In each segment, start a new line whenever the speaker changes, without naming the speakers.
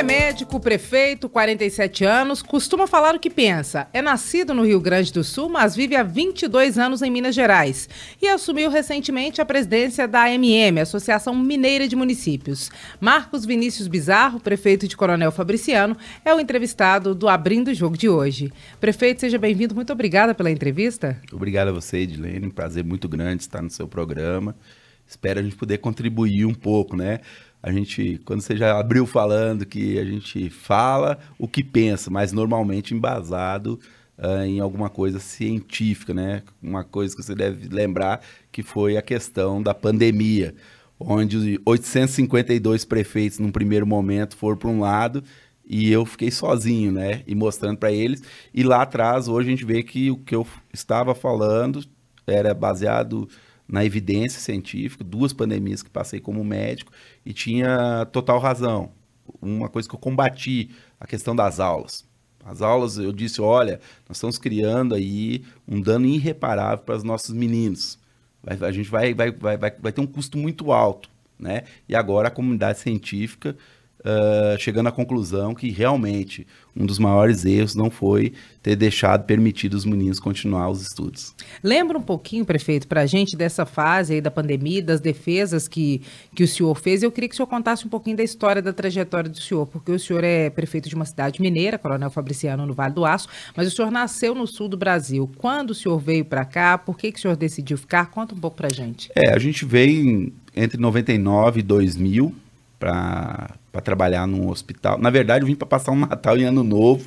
É médico, prefeito, 47 anos, costuma falar o que pensa. É nascido no Rio Grande do Sul, mas vive há 22 anos em Minas Gerais. E assumiu recentemente a presidência da AMM, Associação Mineira de Municípios. Marcos Vinícius Bizarro, prefeito de Coronel Fabriciano, é o entrevistado do Abrindo o Jogo de hoje. Prefeito, seja bem-vindo. Muito obrigada pela entrevista.
Obrigado a você, Edilene. Prazer muito grande estar no seu programa. Espero a gente poder contribuir um pouco, né? A gente, quando você já abriu falando que a gente fala o que pensa, mas normalmente embasado uh, em alguma coisa científica, né? Uma coisa que você deve lembrar que foi a questão da pandemia, onde 852 prefeitos num primeiro momento foram para um lado e eu fiquei sozinho, né? E mostrando para eles. E lá atrás, hoje a gente vê que o que eu estava falando era baseado na evidência científica, duas pandemias que passei como médico e tinha total razão. Uma coisa que eu combati, a questão das aulas. As aulas, eu disse, olha, nós estamos criando aí um dano irreparável para os nossos meninos. Vai, a gente vai, vai, vai, vai, vai ter um custo muito alto, né? E agora a comunidade científica uh, chegando à conclusão que realmente um dos maiores erros não foi ter deixado, permitido os meninos continuar os estudos.
Lembra um pouquinho, prefeito, para a gente dessa fase aí da pandemia, das defesas que, que o senhor fez. Eu queria que o senhor contasse um pouquinho da história da trajetória do senhor, porque o senhor é prefeito de uma cidade mineira, Coronel Fabriciano, no Vale do Aço, mas o senhor nasceu no sul do Brasil. Quando o senhor veio para cá, por que, que o senhor decidiu ficar? Conta um pouco para a gente.
É, a gente veio entre 99 e 2000 para trabalhar num hospital. Na verdade, eu vim para passar um Natal e Ano Novo.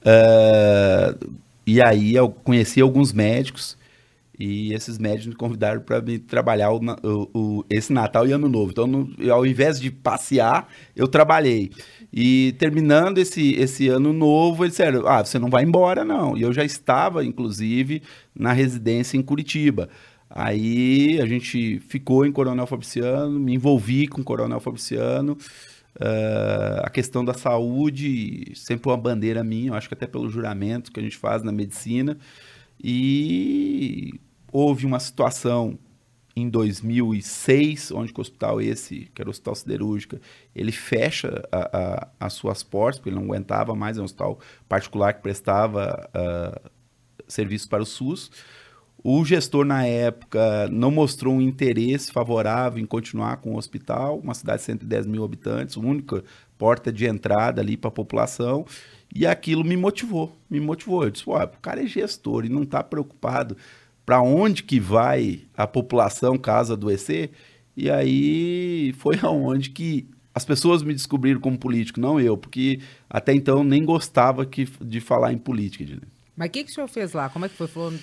Uh, e aí eu conheci alguns médicos e esses médicos me convidaram para me trabalhar o, o, o, esse Natal e Ano Novo. Então, no, ao invés de passear, eu trabalhei. E terminando esse, esse ano novo, eles disseram: Ah, você não vai embora, não. E eu já estava, inclusive, na residência em Curitiba. Aí a gente ficou em Coronel Fabriciano, me envolvi com Coronel Fabriciano. Uh, a questão da saúde, sempre uma bandeira minha, acho que até pelo juramento que a gente faz na medicina. E houve uma situação em 2006, onde o hospital esse, que era o Hospital Siderúrgica, ele fecha a, a, as suas portas, porque ele não aguentava mais, é um hospital particular que prestava uh, serviços para o SUS. O gestor, na época, não mostrou um interesse favorável em continuar com o hospital, uma cidade de 110 mil habitantes, única porta de entrada ali para a população, e aquilo me motivou, me motivou. Eu disse, o cara é gestor e não está preocupado para onde que vai a população caso adoecer, e aí foi aonde que as pessoas me descobriram como político, não eu, porque até então nem gostava que, de falar em política.
Mas o que, que o senhor fez lá? Como é que foi? Falou...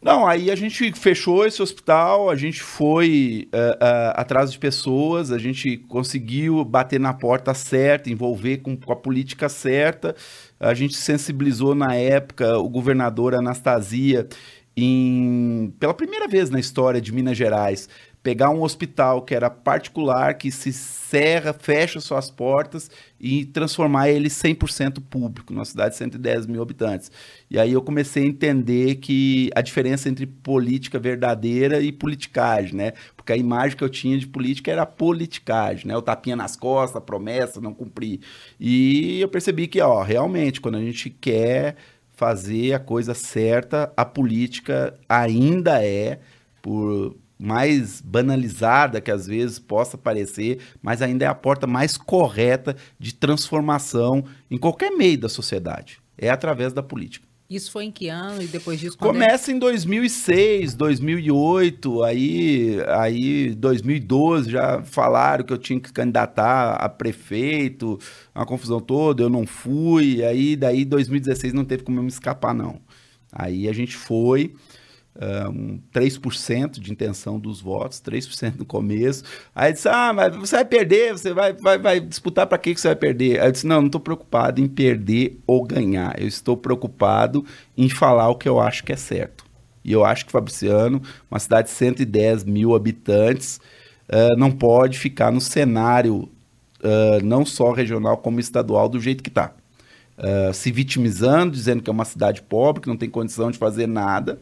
Não, aí a gente fechou esse hospital, a gente foi uh, uh, atrás de pessoas, a gente conseguiu bater na porta certa, envolver com, com, a política certa. A gente sensibilizou na época o governador Anastasia em, pela primeira vez na história de Minas Gerais, pegar um hospital que era particular, que se cerra, fecha suas portas e transformar ele 100% público, numa cidade de 110 mil habitantes. E aí eu comecei a entender que a diferença entre política verdadeira e politicagem, né? Porque a imagem que eu tinha de política era politicagem, né? O tapinha nas costas, a promessa, não cumprir. E eu percebi que, ó, realmente, quando a gente quer fazer a coisa certa, a política ainda é, por mais banalizada que às vezes possa parecer, mas ainda é a porta mais correta de transformação em qualquer meio da sociedade. É através da política.
Isso foi em que ano e depois disso?
É Começa é? em 2006, 2008, aí, aí 2012 já falaram que eu tinha que candidatar a prefeito, uma confusão toda, eu não fui, aí daí 2016 não teve como eu me escapar não. Aí a gente foi, um, 3% de intenção dos votos, 3% no começo. Aí disse: Ah, mas você vai perder, você vai, vai, vai disputar para que você vai perder? Aí eu disse: Não, não estou preocupado em perder ou ganhar. Eu estou preocupado em falar o que eu acho que é certo. E eu acho que Fabriciano, uma cidade de 110 mil habitantes, uh, não pode ficar no cenário uh, não só regional como estadual do jeito que está. Uh, se vitimizando, dizendo que é uma cidade pobre, que não tem condição de fazer nada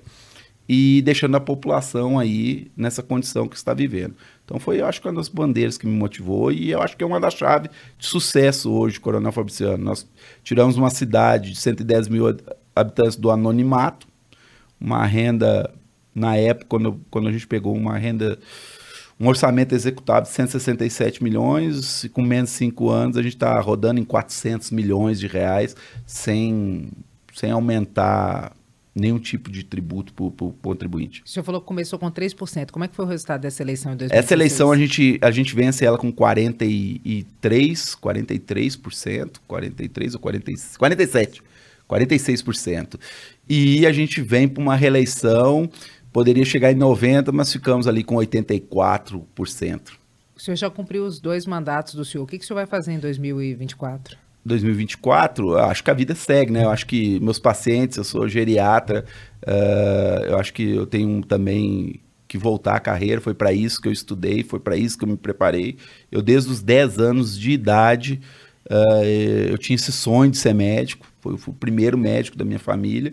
e deixando a população aí nessa condição que está vivendo. Então foi, eu acho que uma das bandeiras que me motivou e eu acho que é uma das chaves de sucesso hoje, Coronel Fabriciano. Nós tiramos uma cidade de 110 mil habitantes do anonimato, uma renda, na época, quando, quando a gente pegou uma renda, um orçamento executável de 167 milhões, e com menos de cinco anos a gente está rodando em 400 milhões de reais, sem, sem aumentar nenhum tipo de tributo para o contribuinte.
O senhor falou que começou com 3%. Como é que foi o resultado dessa eleição em 2016?
Essa eleição a gente, a gente vence ela com 43, 43%, 43 ou 40, 47, 46%. E a gente vem para uma reeleição, poderia chegar em 90%, mas ficamos ali com 84%.
O senhor já cumpriu os dois mandatos do senhor. O que, que o senhor vai fazer em 2024?
2024, acho que a vida segue, né? Eu acho que meus pacientes, eu sou geriatra, uh, eu acho que eu tenho também que voltar à carreira, foi para isso que eu estudei, foi para isso que eu me preparei. Eu, desde os 10 anos de idade, uh, eu tinha esse sonho de ser médico, foi, o primeiro médico da minha família,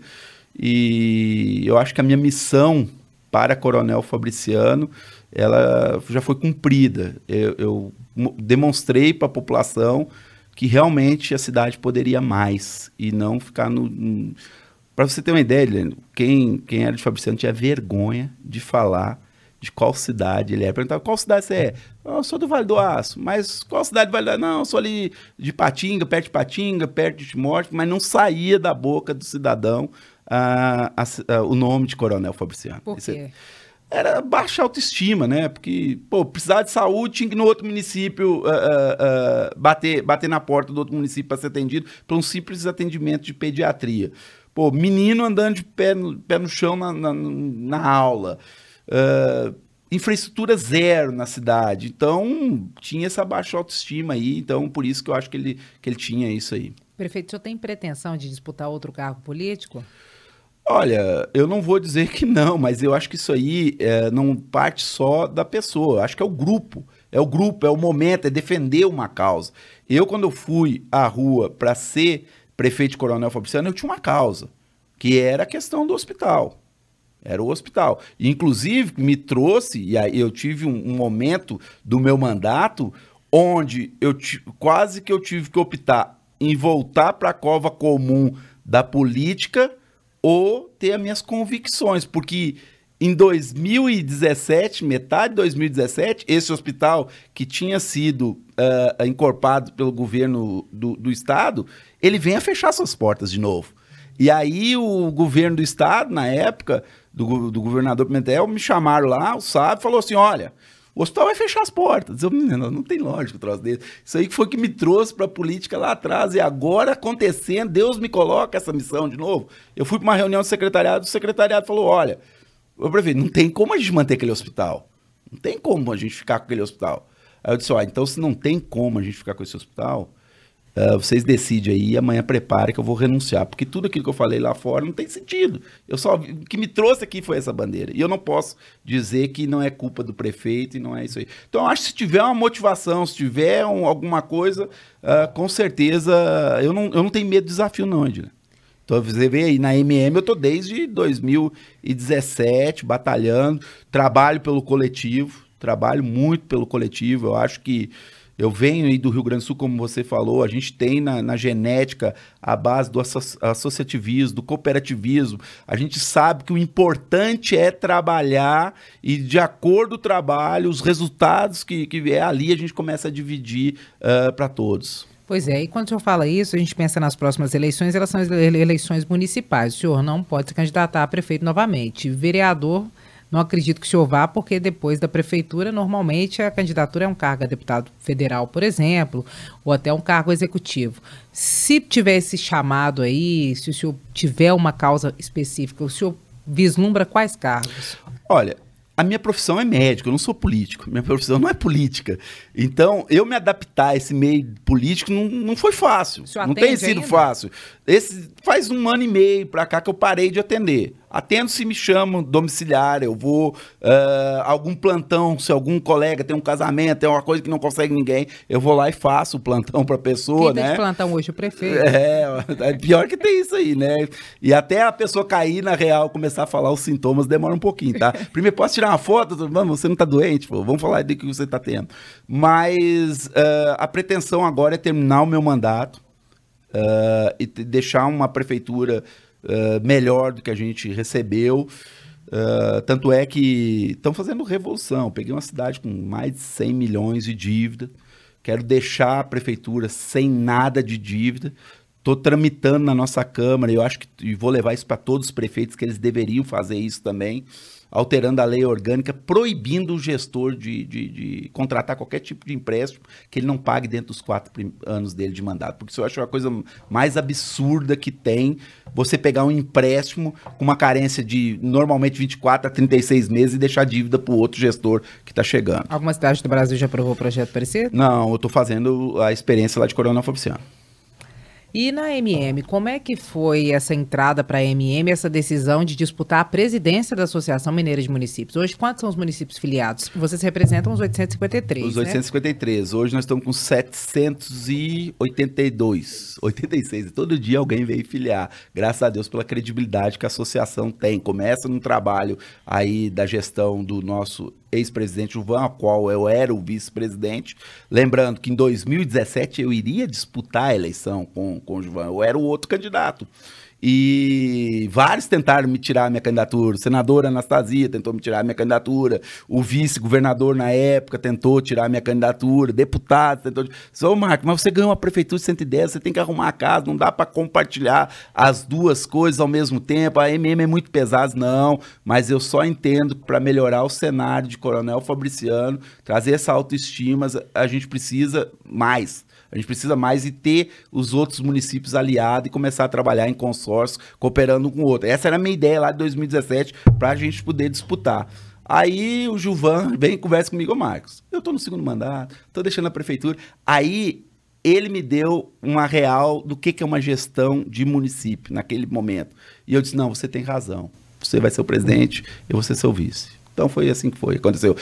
e eu acho que a minha missão para Coronel Fabriciano, ela já foi cumprida. Eu, eu demonstrei para a população que realmente a cidade poderia mais e não ficar no. no... Para você ter uma ideia, quem, quem era de Fabriciano tinha vergonha de falar de qual cidade ele é. Perguntava qual cidade você é. Oh, eu sou do Vale do Aço, mas qual cidade do Vale do Aço? Não, eu sou ali de Patinga, perto de Patinga, perto de Timóteo, mas não saía da boca do cidadão uh, uh, uh, o nome de Coronel Fabriciano.
Por quê?
Era baixa autoestima, né? Porque, pô, precisar de saúde, tinha que ir no outro município uh, uh, uh, bater, bater na porta do outro município para ser atendido por um simples atendimento de pediatria. Pô, menino andando de pé no, pé no chão na, na, na aula. infraestrutura zero na cidade. Então, tinha essa baixa autoestima aí. Então, por isso que eu acho que ele, que ele tinha isso aí.
Prefeito, o senhor tem pretensão de disputar outro cargo político?
Olha, eu não vou dizer que não, mas eu acho que isso aí é, não parte só da pessoa. Acho que é o grupo. É o grupo, é o momento, é defender uma causa. Eu, quando eu fui à rua para ser prefeito de Coronel Fabriciano, eu tinha uma causa, que era a questão do hospital. Era o hospital. inclusive, me trouxe, e aí eu tive um, um momento do meu mandato onde eu quase que eu tive que optar em voltar para a cova comum da política ou ter as minhas convicções, porque em 2017, metade de 2017, esse hospital que tinha sido uh, encorpado pelo governo do, do estado, ele vem a fechar suas portas de novo. E aí o governo do estado, na época, do, do governador Pimentel, me chamaram lá, o sábio, falou assim, olha, o hospital vai fechar as portas. Eu, não, não tem lógico o troço desse. Isso aí que foi que me trouxe para a política lá atrás. E agora acontecendo, Deus me coloca essa missão de novo. Eu fui para uma reunião do secretariado, o secretariado falou: olha, o prefeito, não tem como a gente manter aquele hospital. Não tem como a gente ficar com aquele hospital. Aí eu disse: ó, então se não tem como a gente ficar com esse hospital, Uh, vocês decidem aí amanhã prepare que eu vou renunciar. Porque tudo aquilo que eu falei lá fora não tem sentido. Eu só, o que me trouxe aqui foi essa bandeira. E eu não posso dizer que não é culpa do prefeito e não é isso aí. Então, acho que se tiver uma motivação, se tiver um, alguma coisa, uh, com certeza, eu não, eu não tenho medo do desafio, não, Edila. Então, você vê aí, na MM eu tô desde 2017 batalhando, trabalho pelo coletivo, trabalho muito pelo coletivo. Eu acho que eu venho aí do Rio Grande do Sul, como você falou, a gente tem na, na genética a base do associativismo, do cooperativismo. A gente sabe que o importante é trabalhar e, de acordo com o trabalho, os resultados que, que vier ali, a gente começa a dividir uh, para todos.
Pois é, e quando o senhor fala isso, a gente pensa nas próximas eleições, elas são eleições municipais. O senhor não pode se candidatar a prefeito novamente. Vereador não acredito que o senhor vá, porque depois da prefeitura, normalmente a candidatura é um cargo a deputado federal, por exemplo, ou até um cargo executivo. Se tiver esse chamado aí, se o senhor tiver uma causa específica, o senhor vislumbra quais cargos?
Olha, a minha profissão é médico, eu não sou político. Minha profissão não é política. Então, eu me adaptar a esse meio político não, não foi fácil. Não tem sido ainda? fácil. Esse, faz um ano e meio para cá que eu parei de atender. Atendo se me chamam domiciliar, eu vou uh, algum plantão, se algum colega tem um casamento, tem uma coisa que não consegue ninguém, eu vou lá e faço o plantão para a pessoa,
Quem
né?
Tem plantão hoje o prefeito.
É, é, pior que tem isso aí, né? E até a pessoa cair na real, começar a falar os sintomas, demora um pouquinho, tá? Primeiro, posso tirar uma foto? Vamos, você não tá doente, pô, vamos falar do que você tá tendo. Mas uh, a pretensão agora é terminar o meu mandato uh, e deixar uma prefeitura uh, melhor do que a gente recebeu. Uh, tanto é que estão fazendo revolução. Peguei uma cidade com mais de 100 milhões de dívida. Quero deixar a prefeitura sem nada de dívida. Estou tramitando na nossa Câmara, eu acho que e vou levar isso para todos os prefeitos, que eles deveriam fazer isso também alterando a lei orgânica, proibindo o gestor de, de, de, contratar qualquer tipo de empréstimo que ele não pague dentro dos quatro anos dele de mandato. Porque isso eu acho a coisa mais absurda que tem você pegar um empréstimo com uma carência de normalmente 24 a 36 meses e deixar dívida para o outro gestor que está chegando.
Alguma cidade do Brasil já aprovou o projeto parecido?
Não, eu estou fazendo a experiência lá de Coronel Fabriciano.
E na MM, como é que foi essa entrada para a MM, essa decisão de disputar a presidência da Associação Mineira de Municípios? Hoje, quantos são os municípios filiados? Vocês representam os 853,
Os 853. Né? Hoje nós estamos com 782, 86. Todo dia alguém veio filiar. Graças a Deus pela credibilidade que a associação tem. Começa num trabalho aí da gestão do nosso ex-presidente Juvan, a qual eu era o vice-presidente. Lembrando que em 2017 eu iria disputar a eleição com, com o Juvan, eu era o outro candidato. E vários tentaram me tirar a minha candidatura. O senador Anastasia tentou me tirar a minha candidatura. O vice-governador, na época, tentou tirar a minha candidatura. Deputado tentou. Só, Marco, mas você ganhou uma prefeitura de 110, você tem que arrumar a casa, não dá para compartilhar as duas coisas ao mesmo tempo. A MM é muito pesada, não. Mas eu só entendo que para melhorar o cenário de Coronel Fabriciano, trazer essa autoestima, a gente precisa mais. A gente precisa mais e ter os outros municípios aliados e começar a trabalhar em consórcio, cooperando com o outro. Essa era a minha ideia lá de 2017, para a gente poder disputar. Aí o Juvan vem e conversa comigo, Marcos. Eu estou no segundo mandato, estou deixando a prefeitura. Aí ele me deu uma real do que, que é uma gestão de município naquele momento. E eu disse: não, você tem razão. Você vai ser o presidente, eu vou ser seu vice. Então foi assim que foi. Aconteceu.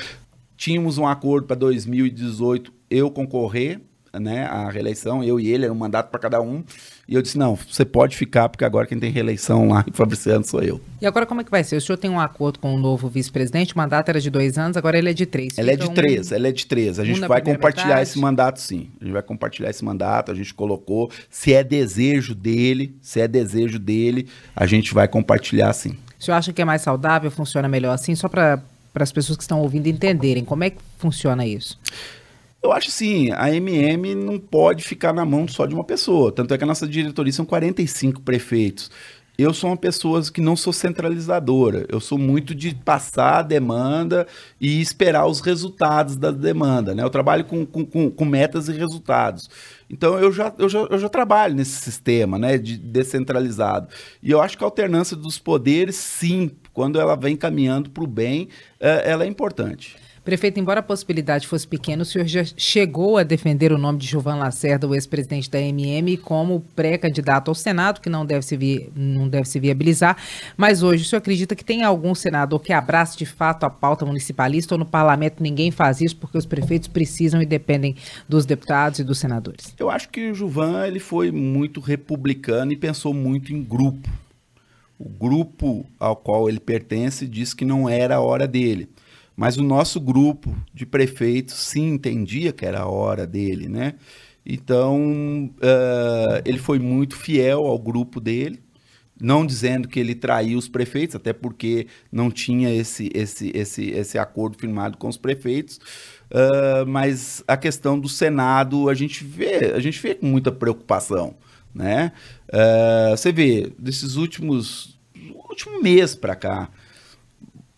Tínhamos um acordo para 2018 eu concorrer né, a reeleição, eu e ele, era um mandato para cada um. E eu disse: não, você pode ficar, porque agora quem tem reeleição lá em Fabriciano sou eu.
E agora como é que vai ser? O senhor tem um acordo com o novo vice-presidente, o mandato era de dois anos, agora ele é de três.
Ela é de três, um... ela é de três. A gente vai compartilhar metade. esse mandato, sim. A gente vai compartilhar esse mandato, a gente colocou. Se é desejo dele, se é desejo dele, a gente vai compartilhar sim.
O senhor acha que é mais saudável, funciona melhor assim? Só para as pessoas que estão ouvindo entenderem, como é que funciona isso?
Eu acho assim, a MM não pode ficar na mão só de uma pessoa. Tanto é que a nossa diretoria são 45 prefeitos. Eu sou uma pessoa que não sou centralizadora. Eu sou muito de passar a demanda e esperar os resultados da demanda. Né? Eu trabalho com, com, com metas e resultados. Então eu já, eu, já, eu já trabalho nesse sistema né, de descentralizado. E eu acho que a alternância dos poderes, sim, quando ela vem caminhando para o bem, é, ela é importante.
Prefeito, embora a possibilidade fosse pequena, o senhor já chegou a defender o nome de Gilvan Lacerda, o ex-presidente da MM, como pré-candidato ao Senado, que não deve, se vi, não deve se viabilizar. Mas hoje, o senhor acredita que tem algum senador que abrace de fato a pauta municipalista ou no parlamento ninguém faz isso porque os prefeitos precisam e dependem dos deputados e dos senadores?
Eu acho que o Gilvan ele foi muito republicano e pensou muito em grupo. O grupo ao qual ele pertence disse que não era a hora dele. Mas o nosso grupo de prefeitos sim entendia que era a hora dele, né? Então, uh, ele foi muito fiel ao grupo dele, não dizendo que ele traiu os prefeitos, até porque não tinha esse, esse, esse, esse acordo firmado com os prefeitos. Uh, mas a questão do Senado, a gente vê, a gente vê com muita preocupação, né? Uh, você vê, desses últimos, último mês para cá,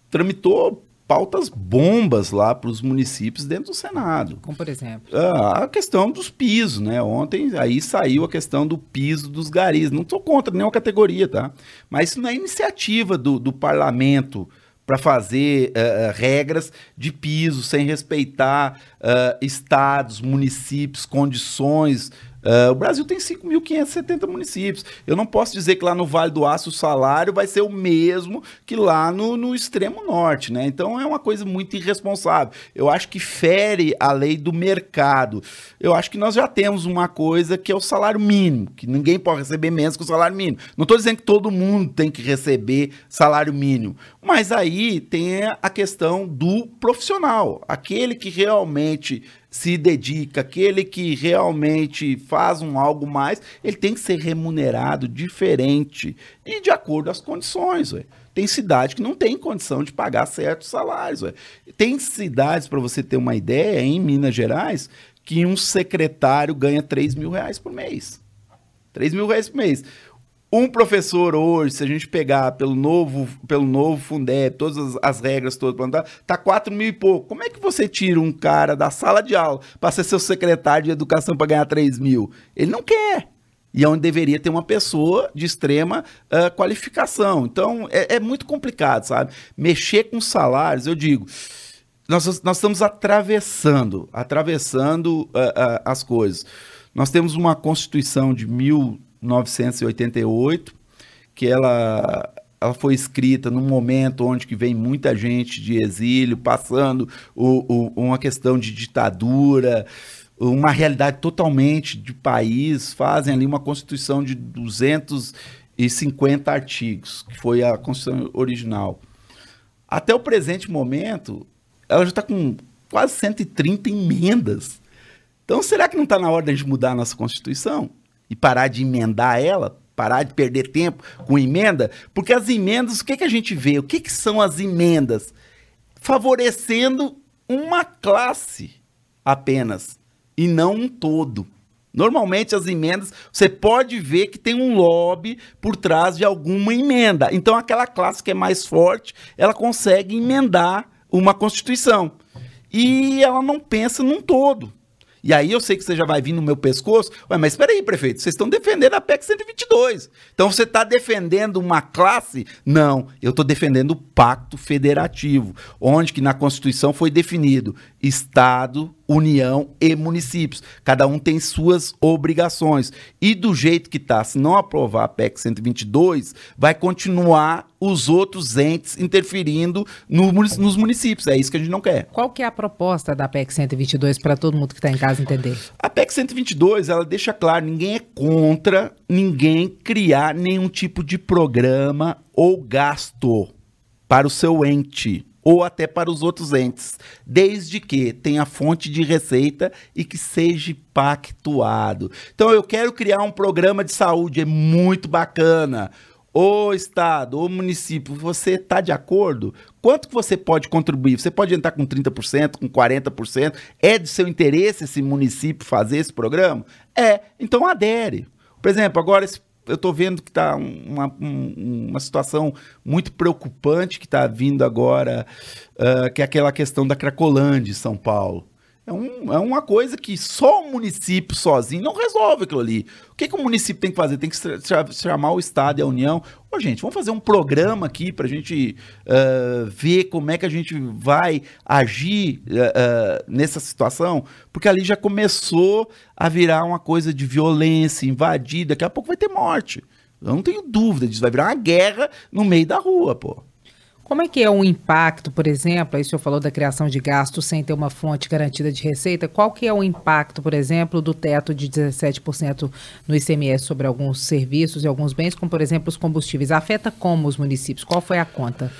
tramitou pautas bombas lá para os municípios dentro do Senado.
Como por exemplo?
Ah, a questão dos pisos, né? Ontem aí saiu a questão do piso dos garis. Não estou contra nenhuma categoria, tá? Mas isso não é iniciativa do, do parlamento para fazer uh, regras de piso sem respeitar uh, estados, municípios, condições Uh, o Brasil tem 5.570 municípios. Eu não posso dizer que lá no Vale do Aço o salário vai ser o mesmo que lá no, no extremo norte, né? Então é uma coisa muito irresponsável. Eu acho que fere a lei do mercado. Eu acho que nós já temos uma coisa que é o salário mínimo, que ninguém pode receber menos que o salário mínimo. Não estou dizendo que todo mundo tem que receber salário mínimo, mas aí tem a questão do profissional, aquele que realmente se dedica, aquele que realmente faz um algo mais, ele tem que ser remunerado diferente e de acordo as condições. Ué. Tem cidade que não tem condição de pagar certos salários. Ué. Tem cidades, para você ter uma ideia, em Minas Gerais, que um secretário ganha 3 mil reais por mês. 3 mil reais por mês. Um professor hoje, se a gente pegar pelo novo, pelo novo Fundeb, todas as, as regras todas, tá 4 mil e pouco. Como é que você tira um cara da sala de aula para ser seu secretário de educação para ganhar 3 mil? Ele não quer. E é onde deveria ter uma pessoa de extrema uh, qualificação. Então, é, é, muito complicado, sabe? Mexer com salários, eu digo, nós, nós estamos atravessando, atravessando uh, uh, as coisas. Nós temos uma Constituição de mil 1988, que ela, ela foi escrita num momento onde que vem muita gente de exílio, passando o, o, uma questão de ditadura, uma realidade totalmente de país, fazem ali uma constituição de 250 artigos, que foi a constituição original. Até o presente momento, ela já está com quase 130 emendas. Então, será que não está na hora de mudar a nossa Constituição? E parar de emendar ela, parar de perder tempo com emenda, porque as emendas, o que, que a gente vê? O que, que são as emendas? Favorecendo uma classe apenas e não um todo. Normalmente as emendas, você pode ver que tem um lobby por trás de alguma emenda. Então aquela classe que é mais forte, ela consegue emendar uma constituição. E ela não pensa num todo. E aí eu sei que você já vai vir no meu pescoço. Ué, mas espera aí, prefeito, vocês estão defendendo a PEC 122. Então você está defendendo uma classe? Não, eu estou defendendo o pacto federativo, onde que na Constituição foi definido Estado, União e municípios. Cada um tem suas obrigações. E do jeito que está, se não aprovar a PEC 122, vai continuar os outros entes interferindo no, nos municípios. É isso que a gente não quer.
Qual que é a proposta da PEC 122 para todo mundo que está em casa entender?
A PEC 122, ela deixa claro, ninguém é contra ninguém criar nenhum tipo de programa ou gasto para o seu ente ou até para os outros entes, desde que tenha fonte de receita e que seja pactuado. Então eu quero criar um programa de saúde, é muito bacana. O estado, o município, você está de acordo? Quanto que você pode contribuir? Você pode entrar com 30%, com 40%? É de seu interesse esse município fazer esse programa? É, então adere. Por exemplo, agora esse eu estou vendo que está uma, uma situação muito preocupante que está vindo agora, uh, que é aquela questão da Cracolândia, São Paulo. É, um, é uma coisa que só o município sozinho não resolve aquilo ali. O que, que o município tem que fazer? Tem que chamar o Estado e a União. Ô, gente, vamos fazer um programa aqui para a gente uh, ver como é que a gente vai agir uh, uh, nessa situação, porque ali já começou a virar uma coisa de violência, invadir, daqui a pouco vai ter morte. Eu não tenho dúvida disso, vai virar uma guerra no meio da rua, pô.
Como é que é o impacto, por exemplo, aí o senhor falou da criação de gastos sem ter uma fonte garantida de receita, qual que é o impacto, por exemplo, do teto de 17% no ICMS sobre alguns serviços e alguns bens, como por exemplo os combustíveis? Afeta como os municípios? Qual foi a conta?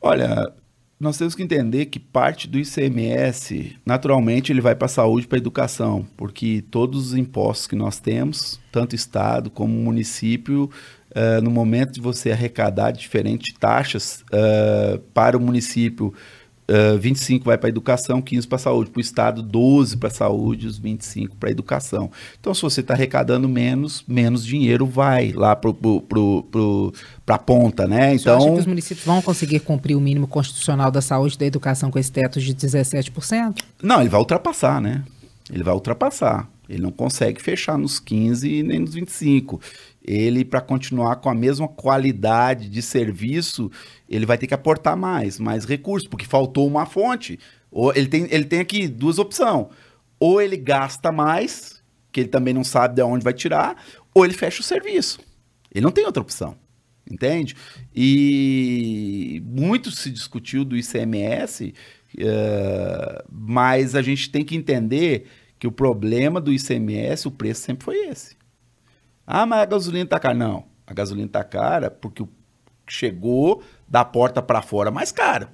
Olha, nós temos que entender que parte do ICMS, naturalmente, ele vai para a saúde para a educação, porque todos os impostos que nós temos, tanto Estado como município, uh, no momento de você arrecadar diferentes taxas uh, para o município, uh, 25 vai para a educação, 15 para a saúde, para o Estado, 12 para a saúde, os 25 para a educação. Então, se você está arrecadando menos, menos dinheiro vai lá para a ponta, né? Então,
você acha que os municípios vão conseguir cumprir o mínimo constitucional da saúde e da educação com esse teto de 17%?
Não, ele vai ultrapassar, né? Ele vai ultrapassar. Ele não consegue fechar nos 15 nem nos 25 ele para continuar com a mesma qualidade de serviço, ele vai ter que aportar mais, mais recursos, porque faltou uma fonte. Ou ele tem, ele tem aqui duas opções. Ou ele gasta mais, que ele também não sabe de onde vai tirar, ou ele fecha o serviço. Ele não tem outra opção. Entende? E muito se discutiu do ICMS, uh, eh, mas a gente tem que entender que o problema do ICMS, o preço sempre foi esse. Ah, mas a gasolina está cara. Não, a gasolina está cara porque chegou da porta para fora mais cara.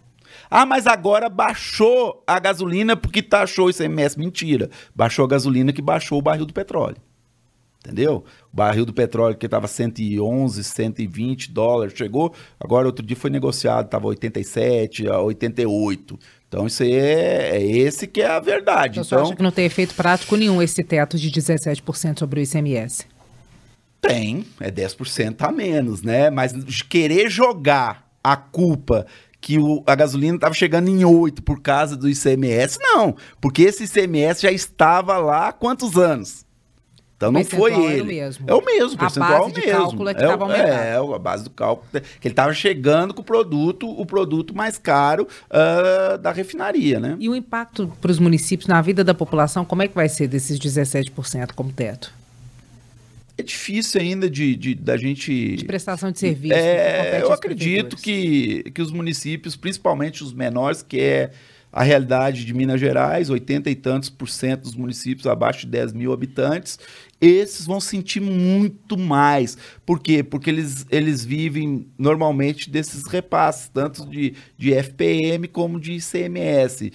Ah, mas agora baixou a gasolina porque taxou o ICMS. Mentira. Baixou a gasolina que baixou o barril do petróleo. Entendeu? O barril do petróleo que estava 111, 120 dólares, chegou, agora outro dia foi negociado, estava 87, 88. Então isso aí é, é, esse que é a verdade.
Então, você acha que não tem efeito prático nenhum esse teto de 17% sobre o ICMS?
Tem, é 10% a menos, né? Mas querer jogar a culpa que o, a gasolina estava chegando em 8 por causa do ICMS, não. Porque esse ICMS já estava lá há quantos anos? Então não foi ele. É o mesmo. É o mesmo, percentual
a base de
mesmo.
cálculo é que estava é, aumentando.
É, a base do cálculo. Que ele estava chegando com o produto, o produto mais caro uh, da refinaria, né?
E o impacto para os municípios na vida da população, como é que vai ser desses 17% como teto?
É difícil ainda de, de da gente.
De prestação de serviço.
É, eu acredito que, que os municípios, principalmente os menores, que é a realidade de Minas Gerais, 80 e tantos por cento dos municípios abaixo de 10 mil habitantes, esses vão sentir muito mais. Por quê? Porque eles, eles vivem normalmente desses repasses, tanto de, de FPM como de ICMS.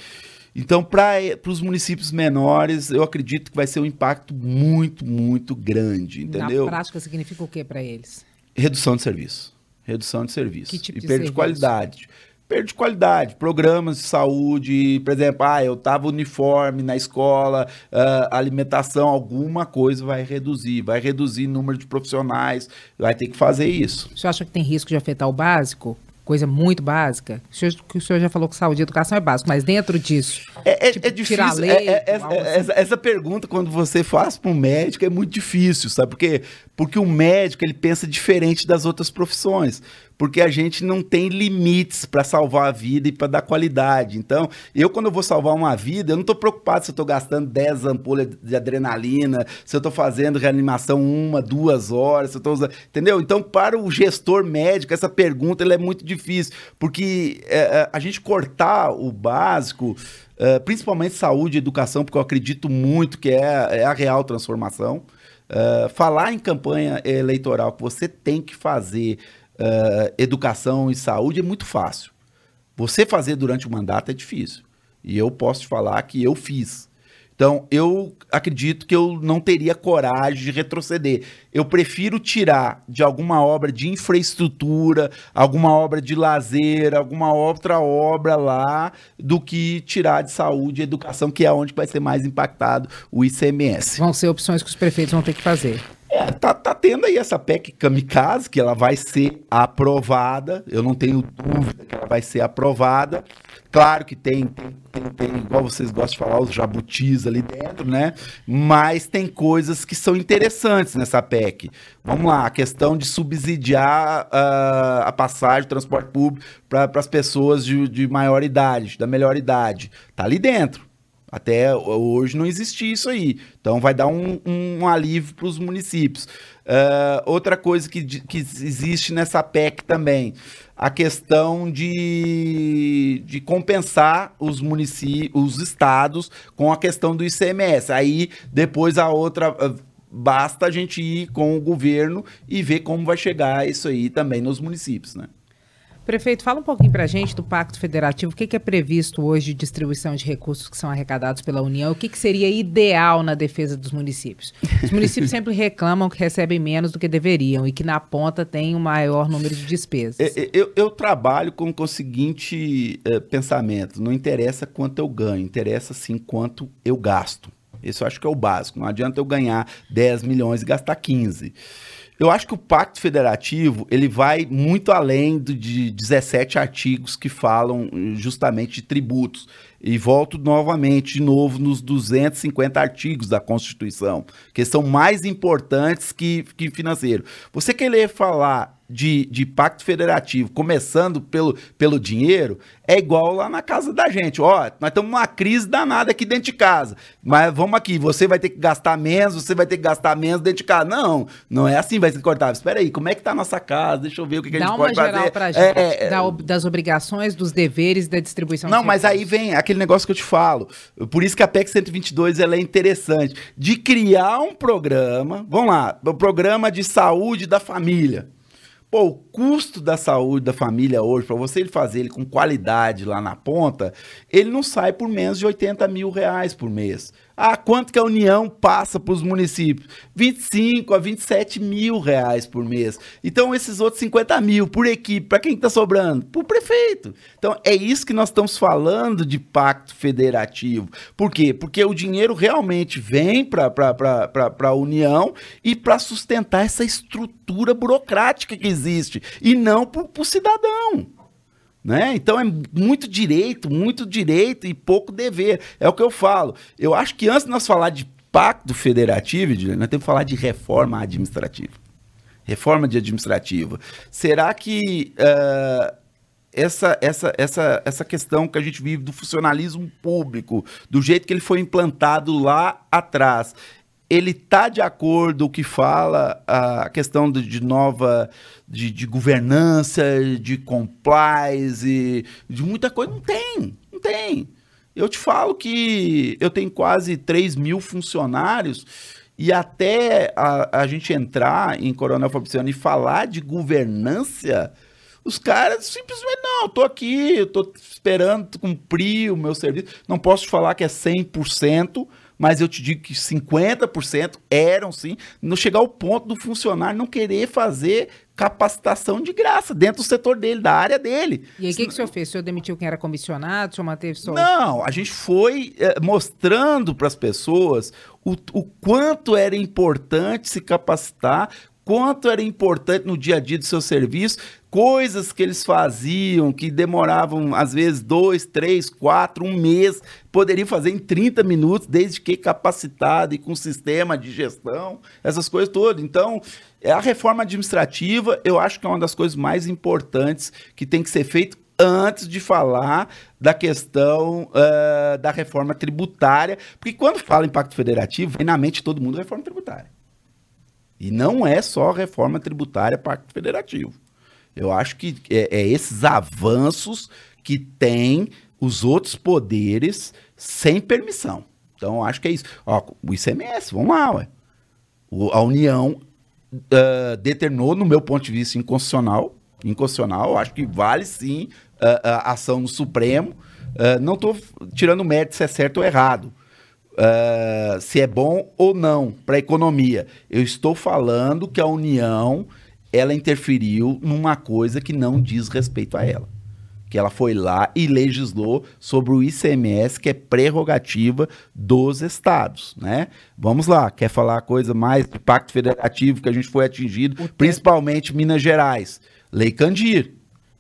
Então, para os municípios menores, eu acredito que vai ser um impacto muito, muito grande, entendeu?
Na prática, significa o que para eles?
Redução de serviço. Redução de serviço.
Que tipo
e
de
perda
serviço?
de qualidade perda de qualidade. Programas de saúde, por exemplo, ah, eu tava uniforme na escola, uh, alimentação, alguma coisa vai reduzir, vai reduzir o número de profissionais, vai ter que fazer isso.
Você acha que tem risco de afetar o básico? Coisa muito básica. O senhor, o senhor já falou que saúde e educação é básico, mas dentro disso.
É, é, tipo, é difícil. Tirar lei, é, é, assim. essa, essa, pergunta, quando você faz para um médico, é muito difícil, sabe? Porque, porque o médico ele pensa diferente das outras profissões porque a gente não tem limites para salvar a vida e para dar qualidade. Então, eu quando eu vou salvar uma vida, eu não estou preocupado se eu estou gastando 10 ampulhas de adrenalina, se eu estou fazendo reanimação uma, duas horas, se eu tô usando, entendeu? Então, para o gestor médico, essa pergunta é muito difícil, porque é, é, a gente cortar o básico, é, principalmente saúde e educação, porque eu acredito muito que é, é a real transformação. Uh, falar em campanha eleitoral que você tem que fazer uh, educação e saúde é muito fácil. Você fazer durante o mandato é difícil. E eu posso te falar que eu fiz. Então, eu acredito que eu não teria coragem de retroceder. Eu prefiro tirar de alguma obra de infraestrutura, alguma obra de lazer, alguma outra obra lá, do que tirar de saúde e educação, que é onde vai ser mais impactado o ICMS.
Vão ser opções que os prefeitos vão ter que fazer.
É, tá, tá tendo aí essa PEC kamikaze, que ela vai ser aprovada. Eu não tenho dúvida que ela vai ser aprovada. Claro que tem, tem, tem, tem, igual vocês gostam de falar, os jabutis ali dentro, né? Mas tem coisas que são interessantes nessa PEC. Vamos lá, a questão de subsidiar uh, a passagem, o transporte público para as pessoas de, de maior idade, da melhor idade. Tá ali dentro. Até hoje não existe isso aí. Então vai dar um, um alívio para os municípios. Uh, outra coisa que, que existe nessa PEC também, a questão de, de compensar os municípios, os estados com a questão do ICMS. Aí depois a outra. Ah, basta a gente ir com o governo e ver como vai chegar isso aí também nos municípios, né?
Prefeito, fala um pouquinho para a gente do Pacto Federativo. O que, que, é previsto hoje de distribuição de recursos que são arrecadados pela União? O que, que seria ideal na defesa dos municípios? Os municípios sempre reclamam que recebem menos do que deveriam e que na ponta tem um maior número de despesas.
Eu, é, é, eu, eu trabalho com, com o seguinte uh, pensamento: não interessa quanto eu ganho, interessa sim quanto eu gasto. Esse eu acho que é o básico. Não adianta eu ganhar 10 milhões e gastar 15. Eu acho que o Pacto Federativo ele vai muito além do, de 17 artigos que falam eh, justamente de tributos. E volto novamente, de novo, nos 250 artigos da Constituição, que são mais importantes que, que financeiro. Você querer falar de, de pacto federativo, começando pelo, pelo dinheiro, é igual lá na casa da gente. Ó, nós estamos numa crise danada aqui dentro de casa. Mas vamos aqui, você vai ter que gastar menos, você vai ter que gastar menos dentro de casa. Não, não é assim, vai ser cortável. Espera aí, como é que tá a nossa casa? Deixa eu ver o que, que a gente pode fazer. Dá uma geral
pra gente, é, é, da, das obrigações, dos deveres da distribuição.
Não, mas aí vem aquele negócio que eu te falo. Por isso que a PEC 122 ela é interessante. De criar um programa, vamos lá, o programa de saúde da família. Pô, o custo da saúde da família hoje, para você fazer ele com qualidade lá na ponta, ele não sai por menos de 80 mil reais por mês. Ah, quanto que a União passa para os municípios? 25 a 27 mil reais por mês. Então, esses outros 50 mil por equipe, para quem está sobrando? Para o prefeito. Então, é isso que nós estamos falando de pacto federativo. Por quê? Porque o dinheiro realmente vem para a União e para sustentar essa estrutura burocrática que existe, e não para o cidadão. Né? Então é muito direito, muito direito e pouco dever. É o que eu falo. Eu acho que antes de nós falar de pacto federativo, nós temos que falar de reforma administrativa. Reforma de administrativa. Será que uh, essa, essa, essa, essa questão que a gente vive do funcionalismo público, do jeito que ele foi implantado lá atrás, ele está de acordo o que fala a questão de, de nova de, de, governança, de compliance, de muita coisa. Não tem, não tem. Eu te falo que eu tenho quase 3 mil funcionários e até a, a gente entrar em Coronel Fabriciano e falar de governança, os caras simplesmente, não, tô aqui, tô esperando cumprir o meu serviço. Não posso te falar que é 100%, mas eu te digo que 50% eram sim, não chegar ao ponto do funcionário não querer fazer capacitação de graça dentro do setor dele, da área dele.
E aí o que, que o senhor fez? O senhor demitiu quem era comissionado? O senhor manteve só...
Não, a gente foi é, mostrando para as pessoas o, o quanto era importante se capacitar, quanto era importante no dia a dia do seu serviço, coisas que eles faziam que demoravam às vezes dois, três, quatro, um mês, poderiam fazer em 30 minutos, desde que capacitado e com sistema de gestão, essas coisas todas. Então, é a reforma administrativa, eu acho que é uma das coisas mais importantes que tem que ser feito antes de falar da questão uh, da reforma tributária, porque quando fala em pacto federativo, vem na mente todo mundo reforma tributária. E não é só reforma tributária pacto federativo. Eu acho que é, é esses avanços que tem os outros poderes sem permissão. Então, acho que é isso. Ó, o ICMS, vamos lá, ué. O, a União uh, determinou, no meu ponto de vista, inconstitucional. Inconstitucional, acho que vale sim uh, a ação no Supremo. Uh, não estou tirando mérito se é certo ou errado. Se é bom ou não para a economia. Eu estou falando que a União ela interferiu numa coisa que não diz respeito a ela. Que ela foi lá e legislou sobre o ICMS, que é prerrogativa dos estados, né? Vamos lá, quer falar a coisa mais do pacto federativo que a gente foi atingido, principalmente Minas Gerais. Lei Candir.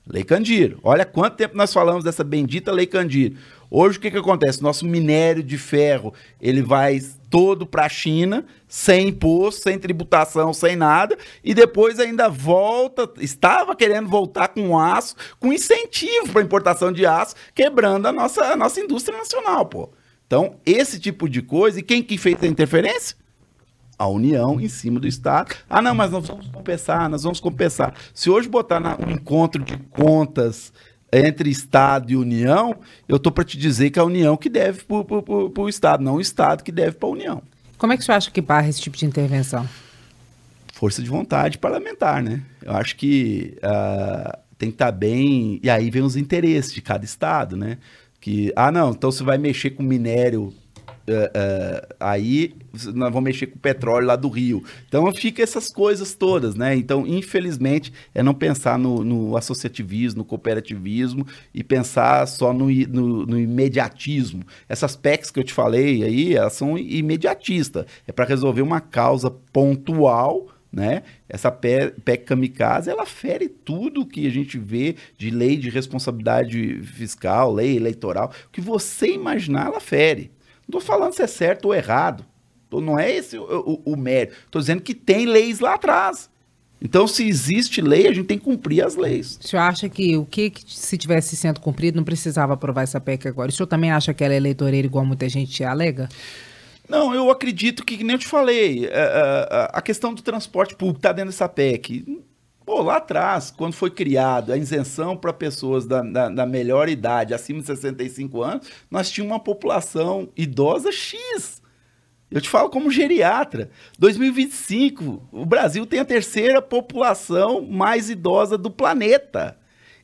Lei Candir. Olha quanto tempo nós falamos dessa bendita Lei Candir. Hoje o que, que acontece? Nosso minério de ferro ele vai todo para a China, sem imposto, sem tributação, sem nada, e depois ainda volta, estava querendo voltar com aço, com incentivo para importação de aço, quebrando a nossa, a nossa indústria nacional, pô. Então, esse tipo de coisa, e quem que fez a interferência? A União em cima do Estado. Ah, não, mas nós vamos compensar, nós vamos compensar. Se hoje botar na, um encontro de contas entre Estado e União, eu estou para te dizer que é a União que deve para o Estado, não o Estado que deve para a União.
Como é que você acha que barra esse tipo de intervenção?
Força de vontade parlamentar, né? Eu acho que uh, tem que estar tá bem. E aí vem os interesses de cada Estado, né? Que, ah, não, então você vai mexer com minério Uh, aí nós vamos mexer com o petróleo lá do Rio. Então fica essas coisas todas, né? Então, infelizmente, é não pensar no, no associativismo, no cooperativismo e pensar só no, no, no, imediatismo. Essas PECs que eu te falei aí, elas são imediatistas. É para resolver uma causa pontual. Né? Essa PEC kamikaze, ela fere tudo que a gente vê de lei de responsabilidade fiscal, lei eleitoral, o que você imaginar, ela fere. Não estou falando se é certo ou errado. Não é esse o, o, o mérito. Estou dizendo que tem leis lá atrás. Então, se existe lei, a gente tem que cumprir as leis.
O senhor acha que o que, se tivesse sendo cumprido não precisava aprovar essa PEC agora? O senhor também acha que ela é eleitoreira igual muita gente alega?
Não, eu acredito que, nem eu te falei, a, a, é, é, a questão do transporte público está dentro dessa PEC. Pô, lá atrás, quando foi criado a isenção para pessoas da, da, da, melhor idade, acima de 65 anos, nós tínhamos uma população idosa X. Eu te falo como geriatra. 2025, o Brasil tem a terceira população mais idosa do planeta.